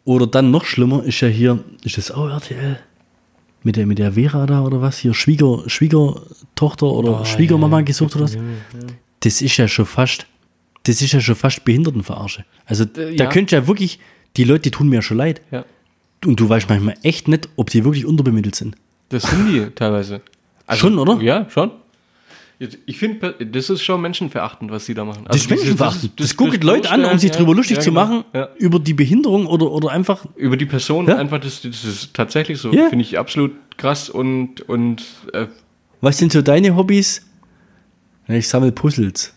[SPEAKER 3] Oder dann noch schlimmer ist ja hier, ist das auch RTL? Mit der, mit der Vera da oder was? Hier Schwieger, Schwiegertochter oder Schwiegermama gesucht oder was? Das ist ja schon fast, das ist ja schon fast Behindertenverarsche. Also, da
[SPEAKER 4] ja.
[SPEAKER 3] könnt ja wirklich, die Leute, die tun mir ja schon leid.
[SPEAKER 4] Ja.
[SPEAKER 3] Und du weißt manchmal echt nicht, ob die wirklich unterbemittelt sind.
[SPEAKER 4] Das sind die teilweise. Also,
[SPEAKER 3] Schon, oder?
[SPEAKER 4] Ja, schon. Ich finde, das ist schon menschenverachtend, was sie da machen.
[SPEAKER 3] Das ist
[SPEAKER 4] Also
[SPEAKER 3] menschenverachtend. Das,
[SPEAKER 4] das
[SPEAKER 3] guckt Leute an, um sich
[SPEAKER 4] ja,
[SPEAKER 3] drüber lustig
[SPEAKER 4] ja,
[SPEAKER 3] zu
[SPEAKER 4] genau.
[SPEAKER 3] machen,
[SPEAKER 4] Ja.
[SPEAKER 3] über die Behinderung oder, oder einfach
[SPEAKER 4] Über die Person einfach, das, das ist tatsächlich so. Finde ich absolut krass und, und äh,
[SPEAKER 3] Was sind so deine Hobbys? Ich sammle Puzzles.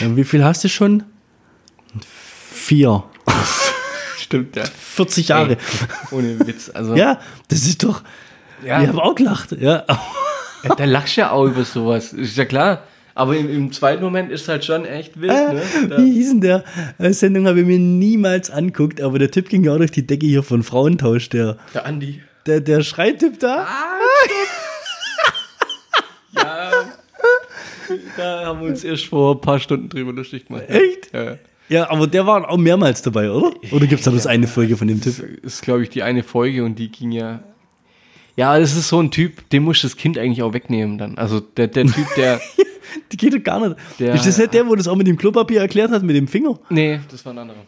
[SPEAKER 3] Wie viel hast du schon? Vier.
[SPEAKER 4] stimmt, ja.
[SPEAKER 3] 40 Jahre.
[SPEAKER 4] Ohne Witz. Also,
[SPEAKER 3] Ja, das ist doch.
[SPEAKER 4] Ja.
[SPEAKER 3] Ich habe auch gelacht. Ja.
[SPEAKER 4] Ja, da lachst du ja auch über sowas. Ist ja klar. Aber im, im zweiten Moment ist halt schon echt wild, ne? Da,
[SPEAKER 3] Wie hieß denn der? Äh, Sendung habe ich mir niemals anguckt, aber der Typ ging auch durch die Decke hier von Frauentausch. Der,
[SPEAKER 4] der Andi.
[SPEAKER 3] der, der Schreittyp da.
[SPEAKER 4] Ja. Da haben wir uns erst vor ein paar Stunden drüber lustig gemacht.
[SPEAKER 3] Echt?
[SPEAKER 4] Ja.
[SPEAKER 3] Ja, aber der war auch mehrmals dabei, oder? Oder gibt es da bloß eine Folge von dem
[SPEAKER 4] Das
[SPEAKER 3] Typ?
[SPEAKER 4] ist, glaube ich, die eine Folge und die ging ja. Ja, das ist so ein Typ, den muss das Kind eigentlich auch wegnehmen dann. Also der, der Typ, der.
[SPEAKER 3] Die geht doch gar nicht.
[SPEAKER 4] Der-
[SPEAKER 3] ist das nicht der, wo das auch mit dem Klopapier erklärt hat, mit dem Finger?
[SPEAKER 4] nee, das war ein anderer.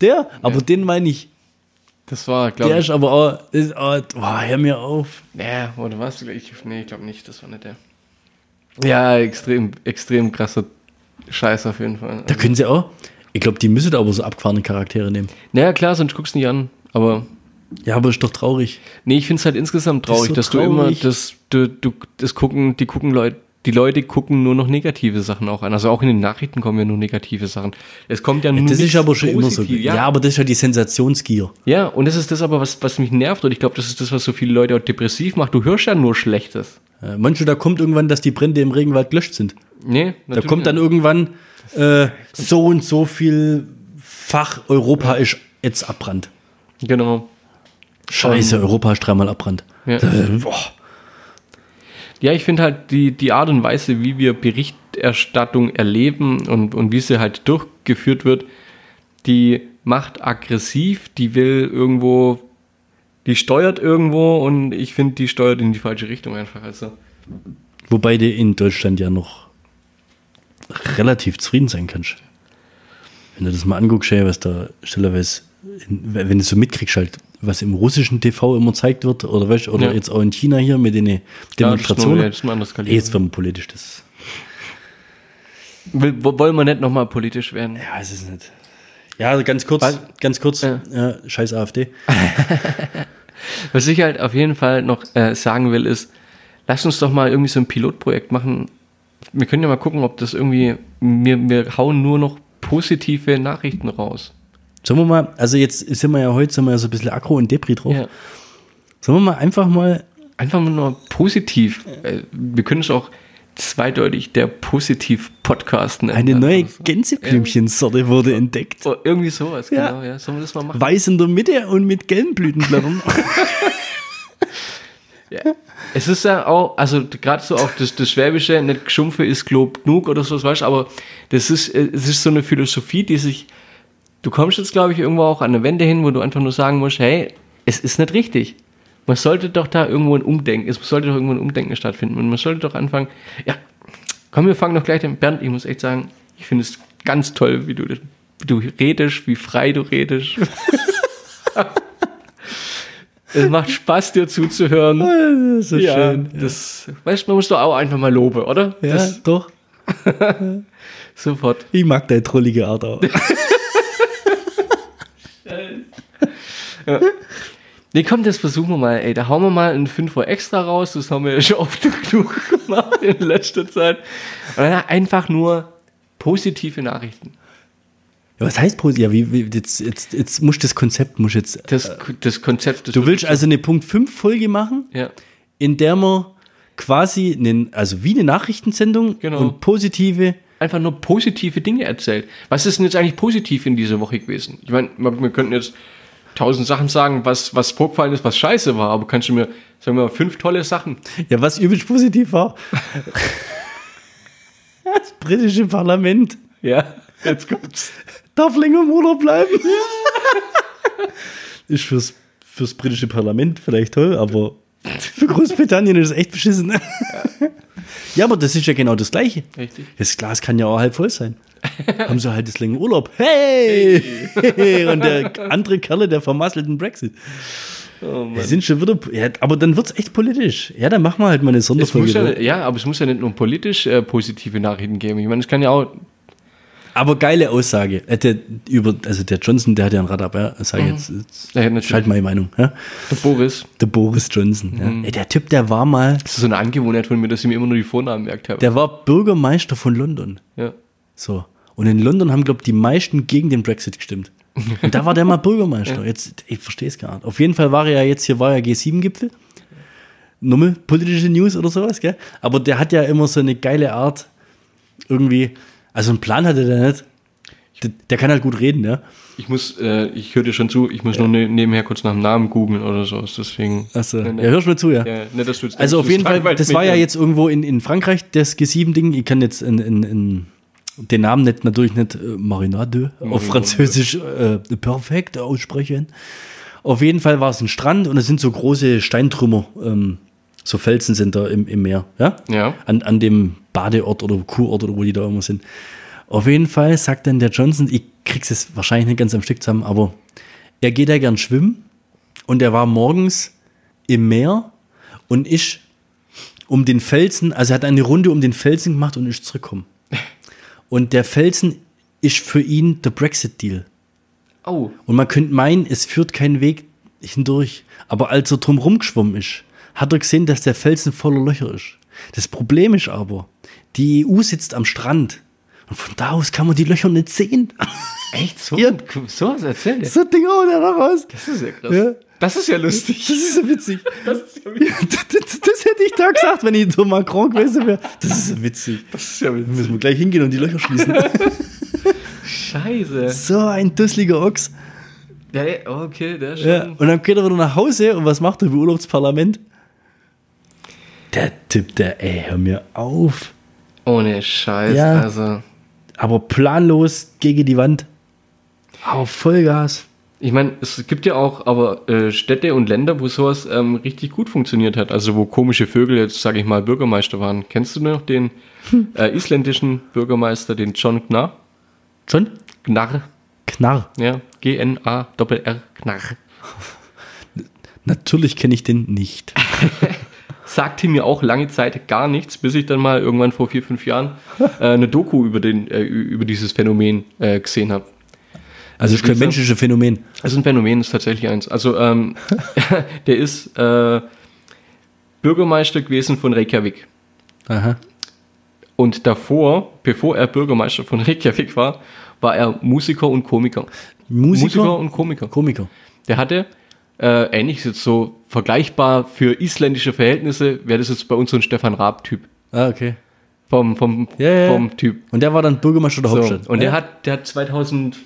[SPEAKER 3] Der? Aber den meine ich.
[SPEAKER 4] Das war,
[SPEAKER 3] Der
[SPEAKER 4] glaube ich.
[SPEAKER 3] ist aber auch. Das ist auch boah, hör mir auf.
[SPEAKER 4] Ja, oder was? Ich, nee, ich glaube nicht, das war nicht der. Ja, extrem, extrem krasser Scheiß auf jeden Fall.
[SPEAKER 3] Da können sie auch. Ich glaube, die müssen aber so abgefahrene Charaktere nehmen.
[SPEAKER 4] naja, klar, sonst guckst du nicht an. Aber
[SPEAKER 3] Ja, aber ist doch traurig.
[SPEAKER 4] nee, ich finde es halt insgesamt
[SPEAKER 3] Das
[SPEAKER 4] traurig,
[SPEAKER 3] so
[SPEAKER 4] dass du immer,
[SPEAKER 3] traurig.
[SPEAKER 4] dass du, du, das gucken, die gucken Leute, die Leute gucken nur noch negative Sachen auch an. Also auch in den Nachrichten kommen ja nur negative Sachen. Es kommt ja nur
[SPEAKER 3] Das ist aber schon immer so.
[SPEAKER 4] positiv.
[SPEAKER 3] Ja. aber das ist ja die Sensationsgier.
[SPEAKER 4] Ja, und das ist das aber, was, was mich nervt. Und ich glaube, das ist das, was so viele Leute auch depressiv macht. Du hörst ja nur Schlechtes.
[SPEAKER 3] Äh, Manche, da kommt irgendwann, dass die Brände im Regenwald gelöscht sind.
[SPEAKER 4] Nee,
[SPEAKER 3] Da kommt dann irgendwann äh, so und so viel Fach Europa ist jetzt abbrannt.
[SPEAKER 4] Genau.
[SPEAKER 3] Scheiße, Europa ist dreimal abbrannt.
[SPEAKER 4] Ja.
[SPEAKER 3] Boah.
[SPEAKER 4] Ja, ich finde halt die, die Art und Weise, wie wir Berichterstattung erleben und, und wie sie halt durchgeführt wird, die macht aggressiv, die will irgendwo, die steuert irgendwo und ich finde, die steuert in die falsche Richtung einfach. Also,
[SPEAKER 3] Wobei du in Deutschland ja noch relativ zufrieden sein kannst. Wenn du das mal anguckst, was da stellerweise, wenn du so mitkriegst, halt, was im russischen TV immer gezeigt wird, oder weißt, oder
[SPEAKER 4] Ja.
[SPEAKER 3] jetzt auch in China hier mit den
[SPEAKER 4] ja, das ist
[SPEAKER 3] Demonstrationen.
[SPEAKER 4] nur- das ist ein
[SPEAKER 3] jetzt werden wir politisch, das.
[SPEAKER 4] Will, wo- wollen wir nicht nochmal politisch werden?
[SPEAKER 3] Ja, es ist nicht. Ja, ganz kurz,
[SPEAKER 4] Was?
[SPEAKER 3] ganz kurz,
[SPEAKER 4] Ja.
[SPEAKER 3] ja. scheiß AfD.
[SPEAKER 4] Was ich halt auf jeden Fall noch äh, sagen will, ist, lass uns doch mal irgendwie so ein Pilotprojekt machen. Wir können ja mal gucken, ob das irgendwie, wir, wir hauen nur noch positive Nachrichten raus.
[SPEAKER 3] Sollen wir mal, also jetzt sind wir ja heute sind wir ja so ein bisschen aggro und Depri drauf.
[SPEAKER 4] Ja.
[SPEAKER 3] Sollen wir mal einfach mal,
[SPEAKER 4] Einfach nur positiv. Äh, Wir können es auch zweideutig der Positiv-Podcast nennen.
[SPEAKER 3] eine neue
[SPEAKER 4] Also so.
[SPEAKER 3] Gänseblümchensorte wurde entdeckt.
[SPEAKER 4] Oh, irgendwie sowas,
[SPEAKER 3] Ja.
[SPEAKER 4] genau. Ja. Sollen wir das mal machen?
[SPEAKER 3] Weiß in der Mitte und mit gelben Blütenblättern.
[SPEAKER 4] Es ist ja auch, also gerade so auch das, das Schwäbische, nicht geschumpfe ist Glob genug oder sowas, weißt du, aber das ist, äh, es ist so eine Philosophie, die sich, du kommst jetzt, glaube ich, irgendwo auch an eine Wende hin, wo du einfach nur sagen musst, hey, es ist nicht richtig. Man sollte doch da irgendwo ein Umdenken, es sollte doch irgendwo ein Umdenken stattfinden und man sollte doch anfangen, ja, komm, wir fangen doch gleich den Bernd, ich muss echt sagen, ich finde es ganz toll, wie du, wie du redest, wie frei du redest. es macht Spaß, dir zuzuhören.
[SPEAKER 3] so
[SPEAKER 4] Ja, das, weißt du, man muss doch auch einfach mal loben, oder?
[SPEAKER 3] Ja,
[SPEAKER 4] Das,
[SPEAKER 3] doch.
[SPEAKER 4] sofort.
[SPEAKER 3] Ich mag deine trollige Art auch.
[SPEAKER 4] Nee, komm, das versuchen wir mal, ey. Da hauen wir mal einen Fünfer extra raus. Das haben wir ja schon oft genug gemacht in letzter Zeit. Und dann einfach nur positive Nachrichten.
[SPEAKER 3] Ja, was heißt positiv? Ja, wie, wie, jetzt, jetzt, jetzt musst du das Konzept, musst jetzt.
[SPEAKER 4] Das, das Konzept. Das
[SPEAKER 3] Du willst also eine Punkt 5 Folge machen,
[SPEAKER 4] Ja,
[SPEAKER 3] in der man quasi, einen, also wie eine Nachrichtensendung
[SPEAKER 4] Genau.
[SPEAKER 3] und positive.
[SPEAKER 4] einfach nur positive Dinge erzählt. Was ist denn jetzt eigentlich positiv in dieser Woche gewesen? Ich meine, wir könnten jetzt tausend Sachen sagen, was, was vorgefallen ist, was scheiße war, aber kannst du mir, sagen wir mal, fünf tolle Sachen.
[SPEAKER 3] Ja, was übelst positiv war. das britische Parlament
[SPEAKER 4] Ja, jetzt kommt's.
[SPEAKER 3] darf länger im Urlaub bleiben. ist fürs, fürs britische Parlament vielleicht toll, aber für Großbritannien ist es echt beschissen. Ja. Aber das ist ja genau das Gleiche.
[SPEAKER 4] Richtig.
[SPEAKER 3] Das Glas kann ja auch halb voll sein. Haben sie halt das längere Urlaub. Hey! Und der andere Kerle, der vermasselt den Brexit.
[SPEAKER 4] Oh
[SPEAKER 3] Wir sind schon wieder. Ja, aber dann wird es echt politisch. Ja, dann machen wir halt mal eine Sonderfolge.
[SPEAKER 4] ja, ja, aber es muss ja nicht nur politisch äh, positive Nachrichten geben. Ich meine, es kann ja auch.
[SPEAKER 3] Aber geile Aussage. Äh, der, über, also der Johnson, der hat ja ein Rad ab, ja. Sag
[SPEAKER 4] Mhm.
[SPEAKER 3] jetzt, jetzt
[SPEAKER 4] Ja, natürlich.
[SPEAKER 3] schalt meine Meinung. Ja?
[SPEAKER 4] Der Boris.
[SPEAKER 3] Der Boris Johnson.
[SPEAKER 4] Mhm.
[SPEAKER 3] Ja. Der Typ, der war mal,
[SPEAKER 4] Das ist so eine Angewohnheit von mir, dass ich mir immer nur die Vornamen merkt habe.
[SPEAKER 3] der war Bürgermeister von London.
[SPEAKER 4] ja.
[SPEAKER 3] So. Und in London haben, glaube ich, die meisten gegen den Brexit gestimmt. Und da war der mal Bürgermeister. Jetzt, ich verstehe es gar nicht. Auf jeden Fall war er ja jetzt, hier war ja G7-Gipfel. Nummel, politische News oder sowas, gell? Aber der hat ja immer so eine geile Art, irgendwie, also einen Plan hatte der nicht. Der, der kann halt gut reden, ja.
[SPEAKER 4] Ich muss, äh, ich höre dir schon zu, ich muss nur ne, nebenher kurz nach dem Namen googeln oder so. Deswegen.
[SPEAKER 3] Achso,
[SPEAKER 4] Nee, nee.
[SPEAKER 3] ja, hörst du mir zu, ja.
[SPEAKER 4] Ja, du jetzt
[SPEAKER 3] Also
[SPEAKER 4] denkst,
[SPEAKER 3] auf jeden
[SPEAKER 4] das
[SPEAKER 3] Fall, das war ja jetzt irgendwo in, in Frankreich, das G7-Ding. Ich kann jetzt in, in, in den Namen nicht, natürlich nicht äh, Marinade auf Französisch äh, perfekt aussprechen. Auf jeden Fall war es ein Strand und es sind so große Steintrümmer, ähm, so Felsen sind da im, im Meer, ja?
[SPEAKER 4] Ja.
[SPEAKER 3] An, an dem Badeort oder Kurort oder wo die da immer sind. Auf jeden Fall sagt dann der Johnson, ich krieg's es wahrscheinlich nicht ganz am Stück zusammen, aber er geht ja gern schwimmen und er war morgens im Meer und ist um den Felsen, also er hat eine Runde um den Felsen gemacht und ist zurückgekommen. Und der Felsen ist für ihn der Brexit-Deal.
[SPEAKER 4] Oh,
[SPEAKER 3] Und man könnte meinen, es führt keinen Weg hindurch. Aber als er drum rumgeschwommen ist, hat er gesehen, dass der Felsen voller Löcher ist. Das Problem ist aber, die EU sitzt am Strand. Und von da aus kann man die Löcher nicht sehen.
[SPEAKER 4] echt? So,
[SPEAKER 3] Ja.
[SPEAKER 4] so was erzählt er?
[SPEAKER 3] so ein Ding haut er da raus.
[SPEAKER 4] Das ist ja krass.
[SPEAKER 3] Ja.
[SPEAKER 4] Das ist ja lustig.
[SPEAKER 3] Das ist so witzig.
[SPEAKER 4] Das ist ja,
[SPEAKER 3] Ja, das, das, das hätte ich da gesagt, wenn ich so Macron gewesen wäre. Das ist so witzig.
[SPEAKER 4] das ist ja
[SPEAKER 3] Da müssen wir gleich hingehen und die Löcher schließen.
[SPEAKER 4] Scheiße.
[SPEAKER 3] so ein dusseliger Ochs.
[SPEAKER 4] Ja, ja, okay, der ist schon.
[SPEAKER 3] Ja, und dann geht er wieder nach Hause und was macht er im Urlaubsparlament? Der Typ, der, ey, hör mir auf.
[SPEAKER 4] Ohne Scheiß.
[SPEAKER 3] Ja.
[SPEAKER 4] Also,
[SPEAKER 3] Aber planlos gegen die Wand. Aber Vollgas.
[SPEAKER 4] ich meine, es gibt ja auch aber äh, Städte und Länder, wo sowas ähm, richtig gut funktioniert hat. Also, wo komische Vögel jetzt, sage ich mal, Bürgermeister waren. Kennst du noch den äh, isländischen Bürgermeister, den John Gnarr?
[SPEAKER 3] Schon?
[SPEAKER 4] Gnarr,
[SPEAKER 3] Knarr.
[SPEAKER 4] ja. G-N-A-R-R, Gnarr.
[SPEAKER 3] Natürlich kenne ich den nicht.
[SPEAKER 4] sagte mir auch lange Zeit gar nichts, bis ich dann mal irgendwann vor vier, fünf Jahren äh, eine Doku über, den, äh, über dieses Phänomen äh, gesehen habe.
[SPEAKER 3] Also, es ist kein menschliches Phänomen.
[SPEAKER 4] Also ein Phänomen ist tatsächlich eins. Also ähm, der ist äh, Bürgermeister gewesen von Reykjavik.
[SPEAKER 3] Aha.
[SPEAKER 4] Und davor, bevor er Bürgermeister von Reykjavik war, war er Musiker und Komiker.
[SPEAKER 3] Musiker?
[SPEAKER 4] und Komiker.
[SPEAKER 3] Komiker.
[SPEAKER 4] Der hatte, äh, ähnlich ist jetzt so vergleichbar für isländische Verhältnisse, wäre das jetzt bei uns so ein Stefan Raab-Typ.
[SPEAKER 3] Ah, okay.
[SPEAKER 4] Vom, vom,
[SPEAKER 3] Ja, ja, ja.
[SPEAKER 4] vom Typ.
[SPEAKER 3] Und der war dann Bürgermeister der
[SPEAKER 4] So,
[SPEAKER 3] Hauptstadt.
[SPEAKER 4] und der hat, der hat 2000,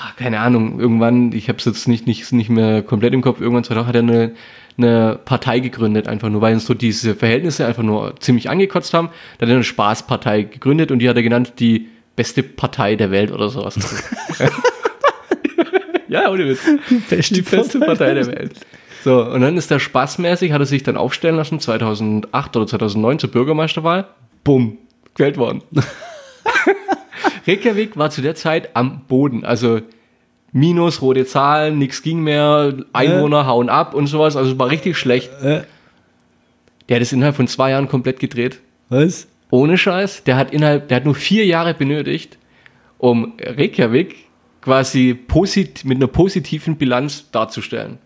[SPEAKER 4] ah, keine Ahnung, irgendwann, ich habe es jetzt nicht, nicht, nicht mehr komplett im Kopf, irgendwann 2000 hat er eine, eine Partei gegründet, einfach nur, weil uns so diese Verhältnisse einfach nur ziemlich angekotzt haben. Da hat er eine Spaßpartei gegründet und die hat er genannt die beste Partei der Welt oder sowas. ja, ohne Witz. Die
[SPEAKER 3] beste
[SPEAKER 4] beste Partei der Welt. So, und dann ist er spaßmäßig, hat er sich dann aufstellen lassen, 2008 oder 2009 zur Bürgermeisterwahl. Bumm, gewählt worden. Reykjavik war zu der Zeit am Boden, also minus rote Zahlen, nichts ging mehr, Einwohner hauen ab und sowas, also es war richtig schlecht.
[SPEAKER 3] Äh,
[SPEAKER 4] Der hat es innerhalb von zwei Jahren komplett gedreht.
[SPEAKER 3] was?
[SPEAKER 4] Ohne Scheiß. Der hat innerhalb, der hat nur vier Jahre benötigt, um Reykjavik quasi posit mit einer positiven Bilanz darzustellen.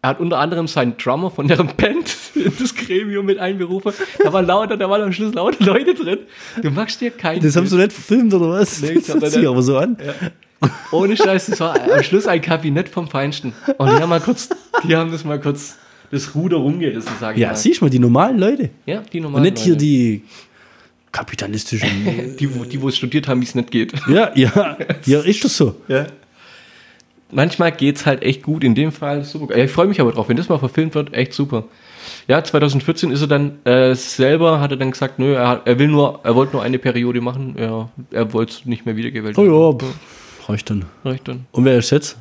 [SPEAKER 4] Er hat unter anderem seinen Drummer von deren Band in das Gremium mit einberufen. Da waren lauter, da waren am Schluss lauter Leute drin. Du machst dir keinen
[SPEAKER 3] Das haben sie nicht verfilmt oder was?
[SPEAKER 4] Nee, ich
[SPEAKER 3] das hört
[SPEAKER 4] da
[SPEAKER 3] sich
[SPEAKER 4] nicht-
[SPEAKER 3] aber so an.
[SPEAKER 4] Ohne Scheiß, das war am Schluss ein Kabinett vom Feinsten. Und die haben mal kurz, die haben das mal kurz das Ruder rumgerissen, sage ich
[SPEAKER 3] Ja,
[SPEAKER 4] mal.
[SPEAKER 3] siehst du mal, die normalen Leute.
[SPEAKER 4] ja, die
[SPEAKER 3] Und
[SPEAKER 4] normalen
[SPEAKER 3] nicht hier
[SPEAKER 4] Leute.
[SPEAKER 3] die kapitalistischen.
[SPEAKER 4] die, wo- die, wo es studiert haben, wie es nicht geht.
[SPEAKER 3] ja, ja, ja, ist das so.
[SPEAKER 4] Ja. Manchmal geht's halt echt gut, in dem Fall super. Ja, Ich freue mich aber drauf, wenn das mal verfilmt wird, echt super. Ja, 2014 ist er dann äh, selber, hat er dann gesagt, nö, er, er will nur, er wollte nur eine Periode machen, er, er wollte nicht mehr wiedergewählt
[SPEAKER 3] Oh ja, pff, reicht dann.
[SPEAKER 4] Reicht dann.
[SPEAKER 3] Und wer ist jetzt?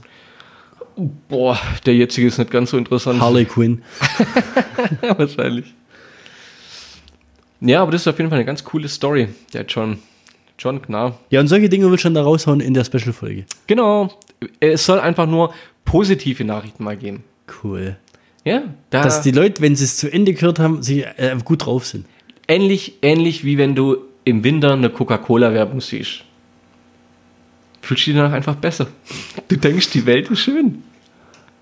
[SPEAKER 4] Boah, der jetzige ist nicht ganz so interessant.
[SPEAKER 3] Harley Quinn.
[SPEAKER 4] Wahrscheinlich. Ja, aber das ist auf jeden Fall eine ganz coole Story, der John. John Knarr.
[SPEAKER 3] Ja, und solche Dinge will dann da raushauen in der Special-Folge.
[SPEAKER 4] Genau. Es soll einfach nur positive Nachrichten mal geben.
[SPEAKER 3] Cool.
[SPEAKER 4] Ja, da
[SPEAKER 3] Dass die Leute, wenn sie es zu Ende gehört haben, sie äh, gut drauf sind.
[SPEAKER 4] ähnlich, ähnlich wie wenn du im Winter eine Coca-Cola-Werbung siehst. Fühlst du dich danach einfach besser. Du denkst, die Welt ist schön.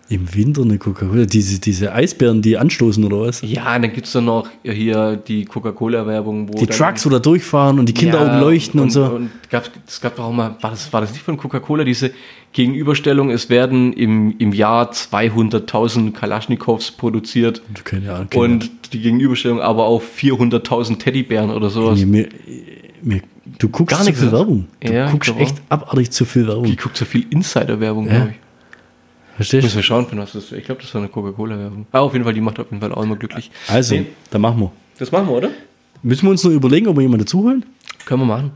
[SPEAKER 3] Im Winter eine Coca-Cola. Diese, diese Eisbären, die anstoßen oder was?
[SPEAKER 4] Ja, dann gibt es dann noch hier die Coca-Cola-Werbung, wo
[SPEAKER 3] Die Trucks, wo da durchfahren und die Kinderaugen
[SPEAKER 4] Ja,
[SPEAKER 3] leuchten und, so.
[SPEAKER 4] Und gab, es gab auch mal, war das, war das nicht von Coca-Cola, diese Gegenüberstellung, es werden im, im Jahr 200.000 Kalaschnikows produziert
[SPEAKER 3] Keine Ahnung. keine
[SPEAKER 4] und die Gegenüberstellung aber auf 400.000 Teddybären oder sowas.
[SPEAKER 3] Nee, mir, mir Du guckst
[SPEAKER 4] Gar
[SPEAKER 3] zu viel. Werbung. Du
[SPEAKER 4] Ja,
[SPEAKER 3] guckst
[SPEAKER 4] genau.
[SPEAKER 3] echt abartig zu viel Werbung.
[SPEAKER 4] Die guckt so viel Insider-Werbung,
[SPEAKER 3] Ja.
[SPEAKER 4] glaube ich.
[SPEAKER 3] Verstehst
[SPEAKER 4] Müssen
[SPEAKER 3] du?
[SPEAKER 4] wir schauen, von was das. Ich glaube, das war eine Coca-Cola-Werbung. Ah, auf jeden Fall, die macht auf jeden Fall auch immer glücklich.
[SPEAKER 3] Also,
[SPEAKER 4] Nee,
[SPEAKER 3] dann machen wir.
[SPEAKER 4] das machen wir, oder?
[SPEAKER 3] Müssen wir uns nur überlegen, ob wir jemanden dazu holen?
[SPEAKER 4] Können wir machen.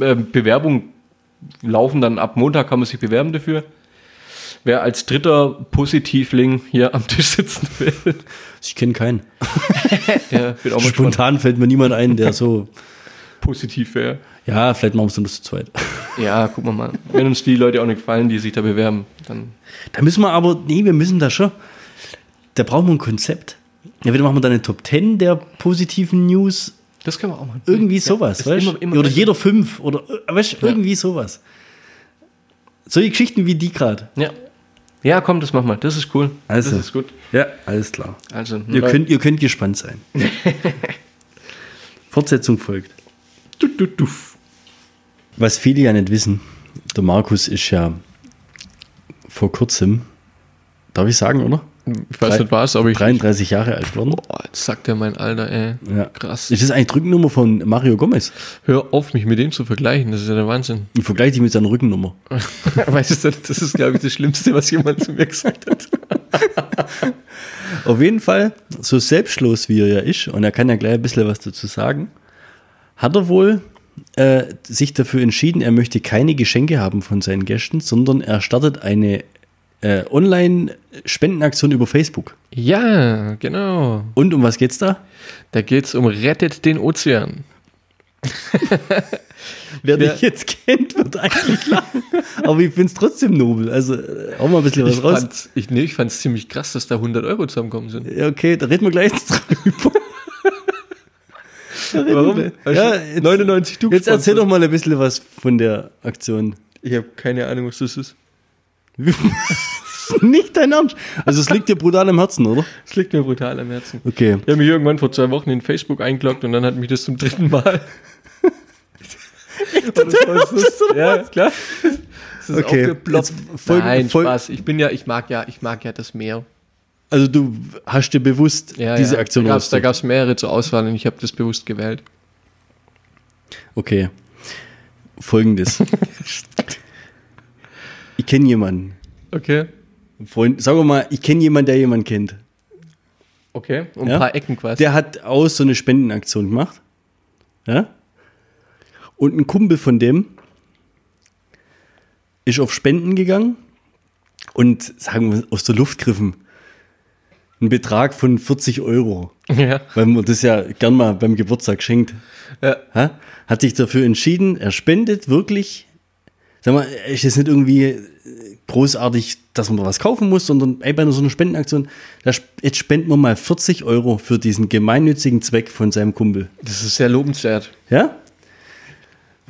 [SPEAKER 4] Ähm, Bewerbung laufen dann ab Montag, kann man sich bewerben dafür. Wer als dritter Positivling hier am Tisch sitzen will,
[SPEAKER 3] Ich kenne keinen.
[SPEAKER 4] auch mal spannend.
[SPEAKER 3] Spontan fällt mir niemand ein, der so.
[SPEAKER 4] positiv wäre.
[SPEAKER 3] Ja, vielleicht machen wir es nur zu zweit.
[SPEAKER 4] Ja, gucken wir mal. Wenn uns die Leute auch nicht gefallen, die sich da bewerben, dann.
[SPEAKER 3] Da müssen wir aber, nee, wir müssen da schon. Da brauchen wir ein Konzept. Entweder machen wir dann eine Top 10 der positiven News,
[SPEAKER 4] Das können wir auch machen.
[SPEAKER 3] irgendwie
[SPEAKER 4] Ja,
[SPEAKER 3] sowas, weißt
[SPEAKER 4] immer- immer
[SPEAKER 3] Oder
[SPEAKER 4] besser.
[SPEAKER 3] jeder fünf, oder äh, weißt du, irgendwie sowas. Solche Geschichten wie die gerade.
[SPEAKER 4] Ja. Ja, komm, das machen wir. Das ist cool.
[SPEAKER 3] Also.
[SPEAKER 4] Das ist gut.
[SPEAKER 3] Ja, alles klar.
[SPEAKER 4] Also,
[SPEAKER 3] Ihr könnt, ihr könnt gespannt sein. Fortsetzung folgt.
[SPEAKER 4] Du, du, du.
[SPEAKER 3] Was viele ja nicht wissen, der Markus ist ja vor kurzem, darf ich sagen, oder?
[SPEAKER 4] Ich weiß
[SPEAKER 3] Drei-
[SPEAKER 4] nicht was, aber ich.
[SPEAKER 3] 33 Jahre alt geworden.
[SPEAKER 4] Boah, jetzt sagt er mein Alter, ey.
[SPEAKER 3] Ja.
[SPEAKER 4] Krass.
[SPEAKER 3] Ist das eigentlich die Rückennummer von Mario Gomez?
[SPEAKER 4] Hör auf, mich mit dem zu vergleichen. Das ist ja der Wahnsinn.
[SPEAKER 3] Ich vergleiche die mit seiner Rückennummer.
[SPEAKER 4] weißt du, das ist, glaube ich, das Schlimmste, was jemand zu mir gesagt hat.
[SPEAKER 3] Auf jeden Fall, so selbstlos wie er ja ist, und er kann ja gleich ein bisschen was dazu sagen, hat er wohl äh, sich dafür entschieden, er möchte keine Geschenke haben von seinen Gästen, sondern er startet eine äh, Online-Spendenaktion über Facebook.
[SPEAKER 4] Ja, genau.
[SPEAKER 3] Und um was geht's da?
[SPEAKER 4] Da geht es um Rettet den Ozean.
[SPEAKER 3] Wer
[SPEAKER 4] Ja.
[SPEAKER 3] dich jetzt kennt, wird eigentlich lachen. Aber ich finde es trotzdem nobel. Also äh, auch mal ein bisschen was
[SPEAKER 4] Ich
[SPEAKER 3] raus.
[SPEAKER 4] fand's, ich, nee, ich fand's ziemlich krass, dass da 100 Euro zusammenkommen sind.
[SPEAKER 3] Ja, okay, da reden wir gleich drüber.
[SPEAKER 4] Warum? Hast
[SPEAKER 3] Ja, jetzt,
[SPEAKER 4] 99 du
[SPEAKER 3] jetzt erzähl doch mal ein bisschen was von der Aktion.
[SPEAKER 4] Ich habe keine Ahnung, was das ist.
[SPEAKER 3] Nicht dein Ernst. Also es liegt dir brutal am Herzen, oder?
[SPEAKER 4] Das liegt mir brutal am Herzen.
[SPEAKER 3] Okay.
[SPEAKER 4] Ich habe mich irgendwann vor zwei Wochen in Facebook eingeloggt und dann hat mich das zum dritten Mal. Und das war so- ja, klar. Das ist
[SPEAKER 3] Okay,
[SPEAKER 4] aufgeploppt.
[SPEAKER 3] jetzt folgen-
[SPEAKER 4] Nein, Spaß. Ich bin ja, ich mag ja, ich mag ja das Meer.
[SPEAKER 3] Also du hast dir bewusst
[SPEAKER 4] Ja,
[SPEAKER 3] diese
[SPEAKER 4] ja.
[SPEAKER 3] Aktion
[SPEAKER 4] Da gab es mehrere zur Auswahl und ich habe das bewusst gewählt.
[SPEAKER 3] Okay. Folgendes. ich kenne jemanden.
[SPEAKER 4] Okay.
[SPEAKER 3] Freund, sagen wir mal, ich kenne jemanden, der jemanden kennt.
[SPEAKER 4] Okay. Um
[SPEAKER 3] Ja.
[SPEAKER 4] ein paar Ecken quasi.
[SPEAKER 3] Der hat aus so eine Spendenaktion gemacht. Ja? Und ein Kumpel von dem ist auf Spenden gegangen und sagen wir aus der Luft griffen. Ein Betrag von 40 Euro.
[SPEAKER 4] ja.
[SPEAKER 3] Weil man das ja gern mal beim Geburtstag schenkt.
[SPEAKER 4] Ja.
[SPEAKER 3] Ha? Hat sich dafür entschieden, er spendet wirklich. Sag mal, ist jetzt nicht irgendwie äh, großartig, dass man was kaufen muss, sondern ey, bei einer so einer Spendenaktion, da, jetzt spenden wir mal 40 Euro für diesen gemeinnützigen Zweck von seinem Kumpel.
[SPEAKER 4] Das ist sehr lobenswert.
[SPEAKER 3] Ja?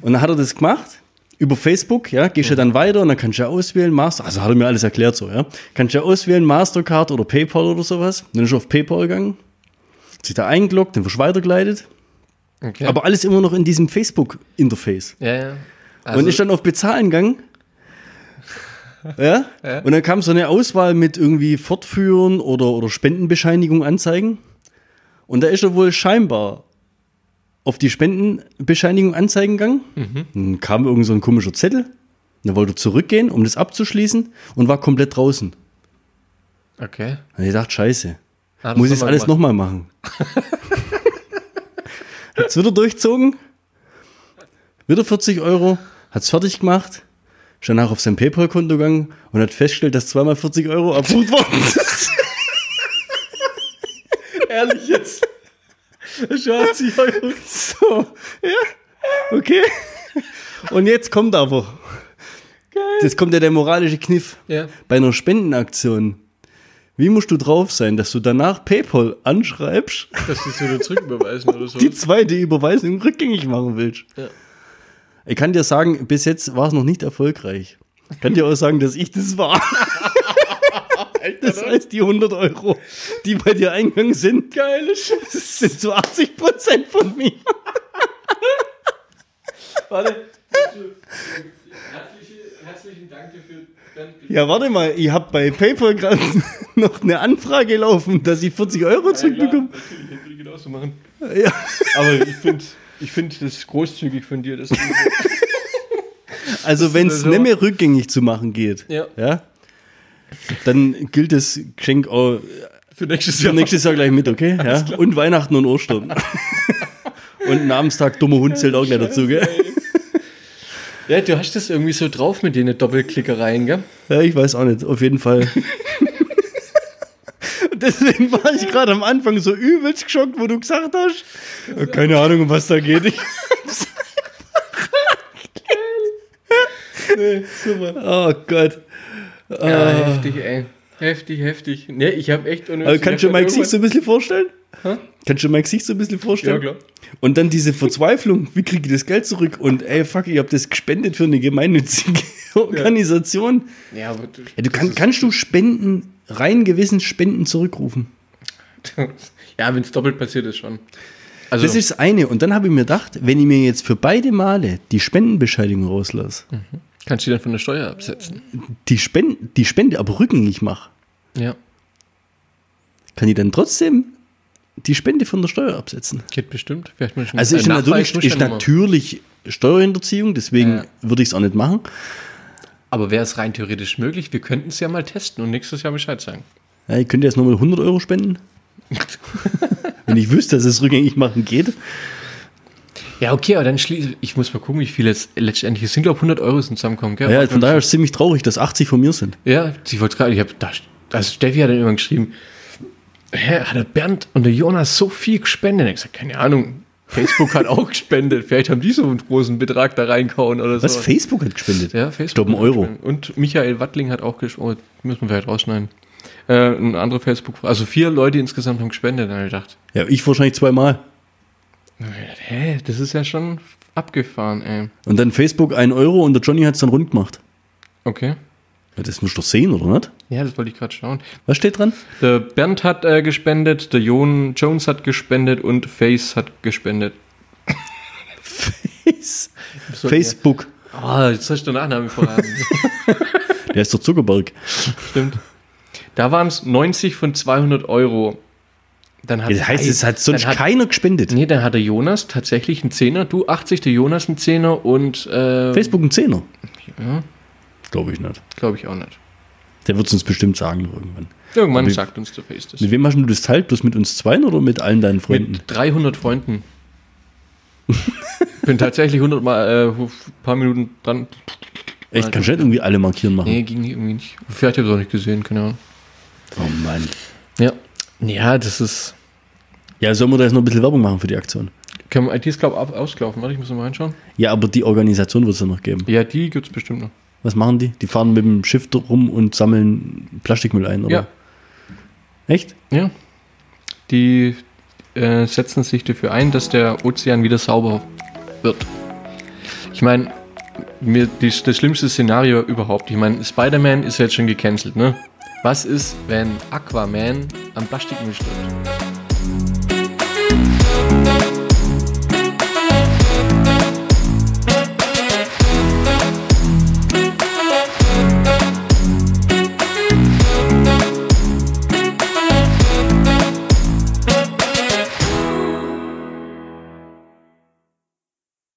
[SPEAKER 3] Und dann hat er das gemacht. Über Facebook, ja, gehst du dann weiter und dann kannst du ja auswählen, Master, also hat er mir alles erklärt so, ja. Kannst du ja auswählen, Mastercard oder PayPal oder sowas. Dann ist er auf PayPal gegangen, hat sich da eingeloggt, dann wirst du weitergeleitet.
[SPEAKER 4] Okay.
[SPEAKER 3] Aber alles immer noch in diesem Facebook-Interface.
[SPEAKER 4] ja, ja. Also,
[SPEAKER 3] und ist dann auf Bezahlen gegangen. Ja?
[SPEAKER 4] Ja.
[SPEAKER 3] Und dann kam so eine Auswahl mit irgendwie Fortführen oder, oder Spendenbescheinigung anzeigen. Und da ist er wohl scheinbar auf die Spendenbescheinigung anzeigen gegangen. Dann kam irgend so ein komischer Zettel. Dann wollte er zurückgehen, um das abzuschließen und war komplett draußen.
[SPEAKER 4] okay.
[SPEAKER 3] Und ich dachte, scheiße.
[SPEAKER 4] Ah,
[SPEAKER 3] Muss ich das alles nochmal machen? Hat's wieder durchzogen, wieder 40 Euro, hat's fertig gemacht, ist danach auf sein PayPal-Konto gegangen und hat festgestellt, dass zweimal 40 Euro abbucht worden sind.
[SPEAKER 4] Ehrlich jetzt. Schon 80 Euro.
[SPEAKER 3] So, ja, okay. Und jetzt kommt aber, jetzt kommt ja der moralische Kniff.
[SPEAKER 4] Ja.
[SPEAKER 3] Bei einer Spendenaktion, wie musst du drauf sein, dass du danach PayPal anschreibst,
[SPEAKER 4] Dass sie es wieder zurücküberweisen oder so.
[SPEAKER 3] die zweite Überweisung rückgängig machen willst?
[SPEAKER 4] Ja.
[SPEAKER 3] Ich kann dir sagen, bis jetzt war es noch nicht erfolgreich. Ich kann dir auch sagen, dass ich das war. Das heißt, die 100 Euro, die bei dir eingegangen sind, geile Scheiße, sind zu 80 Prozent von mir.
[SPEAKER 4] Warte. herzlichen Dank dafür.
[SPEAKER 3] Ja, warte mal, ich habe bei PayPal gerade noch eine Anfrage laufen, dass ich 40 Euro zurückbekomme.
[SPEAKER 4] Hätte ich genauso machen.
[SPEAKER 3] Ja.
[SPEAKER 4] Aber ich finde, Ich finde das großzügig von dir. Das
[SPEAKER 3] Also wenn es
[SPEAKER 4] so.
[SPEAKER 3] nicht mehr rückgängig zu machen geht,
[SPEAKER 4] Ja.
[SPEAKER 3] ja, dann gilt das Geschenk auch
[SPEAKER 4] für nächstes
[SPEAKER 3] für nächstes Jahr gleich mit, okay? Ja? Und Weihnachten und Ostern. und Namenstag dummer Hund zählt auch gleich dazu, gell?
[SPEAKER 4] Ja, du hast das irgendwie so drauf mit den Doppelklickereien, gell?
[SPEAKER 3] Ja, ich weiß auch nicht, auf jeden Fall. Deswegen war ich gerade am Anfang so übelst geschockt, wo du gesagt hast. Ja, Keine Ahnung, um was da geht. Ich,
[SPEAKER 4] Super.
[SPEAKER 3] oh Gott.
[SPEAKER 4] Ja, heftig, ey. Heftig, heftig. Ne, ich habe echt unnötig.
[SPEAKER 3] Aber kannst du mein Gesicht so ein bisschen vorstellen?
[SPEAKER 4] Hä?
[SPEAKER 3] Kannst du mein Gesicht so ein bisschen vorstellen?
[SPEAKER 4] Ja, klar.
[SPEAKER 3] Und dann diese Verzweiflung, wie kriege ich das Geld zurück? Und ey, fuck, ich habe das gespendet für eine gemeinnützige Organisation.
[SPEAKER 4] irgendwann- Ja, aber du,
[SPEAKER 3] Ja, du kann, kannst du Spenden, rein gewissen Spenden zurückrufen.
[SPEAKER 4] ja, wenn es doppelt passiert ist schon. Also,
[SPEAKER 3] Das ist das eine. Und dann habe ich mir gedacht, wenn ich mir jetzt für beide Male die Spendenbescheinigung rauslasse,
[SPEAKER 4] kannst du die dann von der Steuer absetzen?
[SPEAKER 3] die, Spende, die Spende aber rückgängig mache,
[SPEAKER 4] Ja,
[SPEAKER 3] kann ich dann trotzdem die Spende von der Steuer absetzen.
[SPEAKER 4] geht bestimmt.
[SPEAKER 3] Also ist natürlich, ist natürlich Steuerhinterziehung, deswegen
[SPEAKER 4] Ja.
[SPEAKER 3] würde ich es auch nicht machen.
[SPEAKER 4] Aber wäre es rein theoretisch möglich? Wir könnten es ja mal testen und nächstes Jahr Bescheid sagen.
[SPEAKER 3] Ja, ich könnte jetzt nochmal 100 Euro spenden. Wenn ich wüsste, dass es rückgängig machen geht.
[SPEAKER 4] Ja, okay, aber dann schließe ich. muss mal gucken, wie viele jetzt letztendlich. Es sind, glaube ich, 100 Euro zusammenkommen, gell?
[SPEAKER 3] Ja, von daher ist es ziemlich traurig, dass 80 von mir sind.
[SPEAKER 4] Ja, ich wollte gerade, ich habe da, also Steffi hat dann irgendwann geschrieben, hä, hat der Bernd und der Jonas so viel gespendet? Ich gesagt, keine Ahnung, Facebook hat auch gespendet, vielleicht haben die so einen großen Betrag da reingehauen oder
[SPEAKER 3] Was?
[SPEAKER 4] so.
[SPEAKER 3] Facebook hat gespendet?
[SPEAKER 4] Ja, Facebook.
[SPEAKER 3] Ich glaube, ein
[SPEAKER 4] hat
[SPEAKER 3] Euro.
[SPEAKER 4] Und Michael Wattling hat auch gespendet, oh, müssen wir vielleicht rausschneiden. Äh, ein anderer Facebook, also vier Leute insgesamt haben gespendet, dann habe ich gedacht,
[SPEAKER 3] Ja, ich wahrscheinlich zweimal.
[SPEAKER 4] Hä, das ist ja schon abgefahren, ey.
[SPEAKER 3] Und dann Facebook 1 Euro und der Johnny hat es dann rund gemacht.
[SPEAKER 4] Okay.
[SPEAKER 3] Ja, das musst du doch sehen, oder nicht?
[SPEAKER 4] Ja, das wollte ich gerade schauen.
[SPEAKER 3] Was steht dran?
[SPEAKER 4] Der Bernd hat äh, gespendet, der Jon Jones hat gespendet und Face hat gespendet.
[SPEAKER 3] Face.
[SPEAKER 4] So,
[SPEAKER 3] Facebook.
[SPEAKER 4] Ah, jetzt hast du den Nachnamen verraten.
[SPEAKER 3] Der ist der Zuckerberg.
[SPEAKER 4] Stimmt. Da waren es 90 von 200 Euro. Dann hat,
[SPEAKER 3] Das heißt, es hat sonst
[SPEAKER 4] hat,
[SPEAKER 3] keiner gespendet.
[SPEAKER 4] Nee, dann hat der Jonas tatsächlich einen Zehner, du 80, der Jonas einen Zehner und äh,
[SPEAKER 3] Facebook ein Zehner.
[SPEAKER 4] Ja.
[SPEAKER 3] Glaube ich nicht.
[SPEAKER 4] glaube ich auch nicht.
[SPEAKER 3] Der wird es uns bestimmt sagen irgendwann.
[SPEAKER 4] Irgendwann
[SPEAKER 3] Aber-
[SPEAKER 4] sagt uns der Face das.
[SPEAKER 3] Mit wem hast du das teilt? Bloß mit uns zweien oder mit allen deinen Freunden?
[SPEAKER 4] Mit 300 Freunden. Bin tatsächlich 100 Mal, äh, ein paar Minuten dran.
[SPEAKER 3] Echt, kannst du nicht irgendwie alle markieren machen?
[SPEAKER 4] Nee, ging irgendwie nicht. Vielleicht habe ich es auch nicht gesehen, keine Ahnung.
[SPEAKER 3] Oh Mann.
[SPEAKER 4] Ja. Ja, das ist.
[SPEAKER 3] Ja, sollen wir da jetzt noch ein bisschen Werbung machen für die Aktion?
[SPEAKER 4] Kann man, die ist, glaube ich, ausgelaufen. Warte, ich muss mal reinschauen.
[SPEAKER 3] Ja, aber die Organisation wird es ja noch geben.
[SPEAKER 4] Ja, die gibt es bestimmt noch.
[SPEAKER 3] Was machen die? Die fahren mit dem Schiff rum und sammeln Plastikmüll ein, oder?
[SPEAKER 4] Ja.
[SPEAKER 3] Echt?
[SPEAKER 4] Ja. Die äh, setzen sich dafür ein, dass der Ozean wieder sauber wird. Ich meine, mir die, das schlimmste Szenario überhaupt. Ich meine, Spider-Man ist jetzt schon gecancelt, ne? Was ist, wenn Aquaman am Plastikmüll stirbt?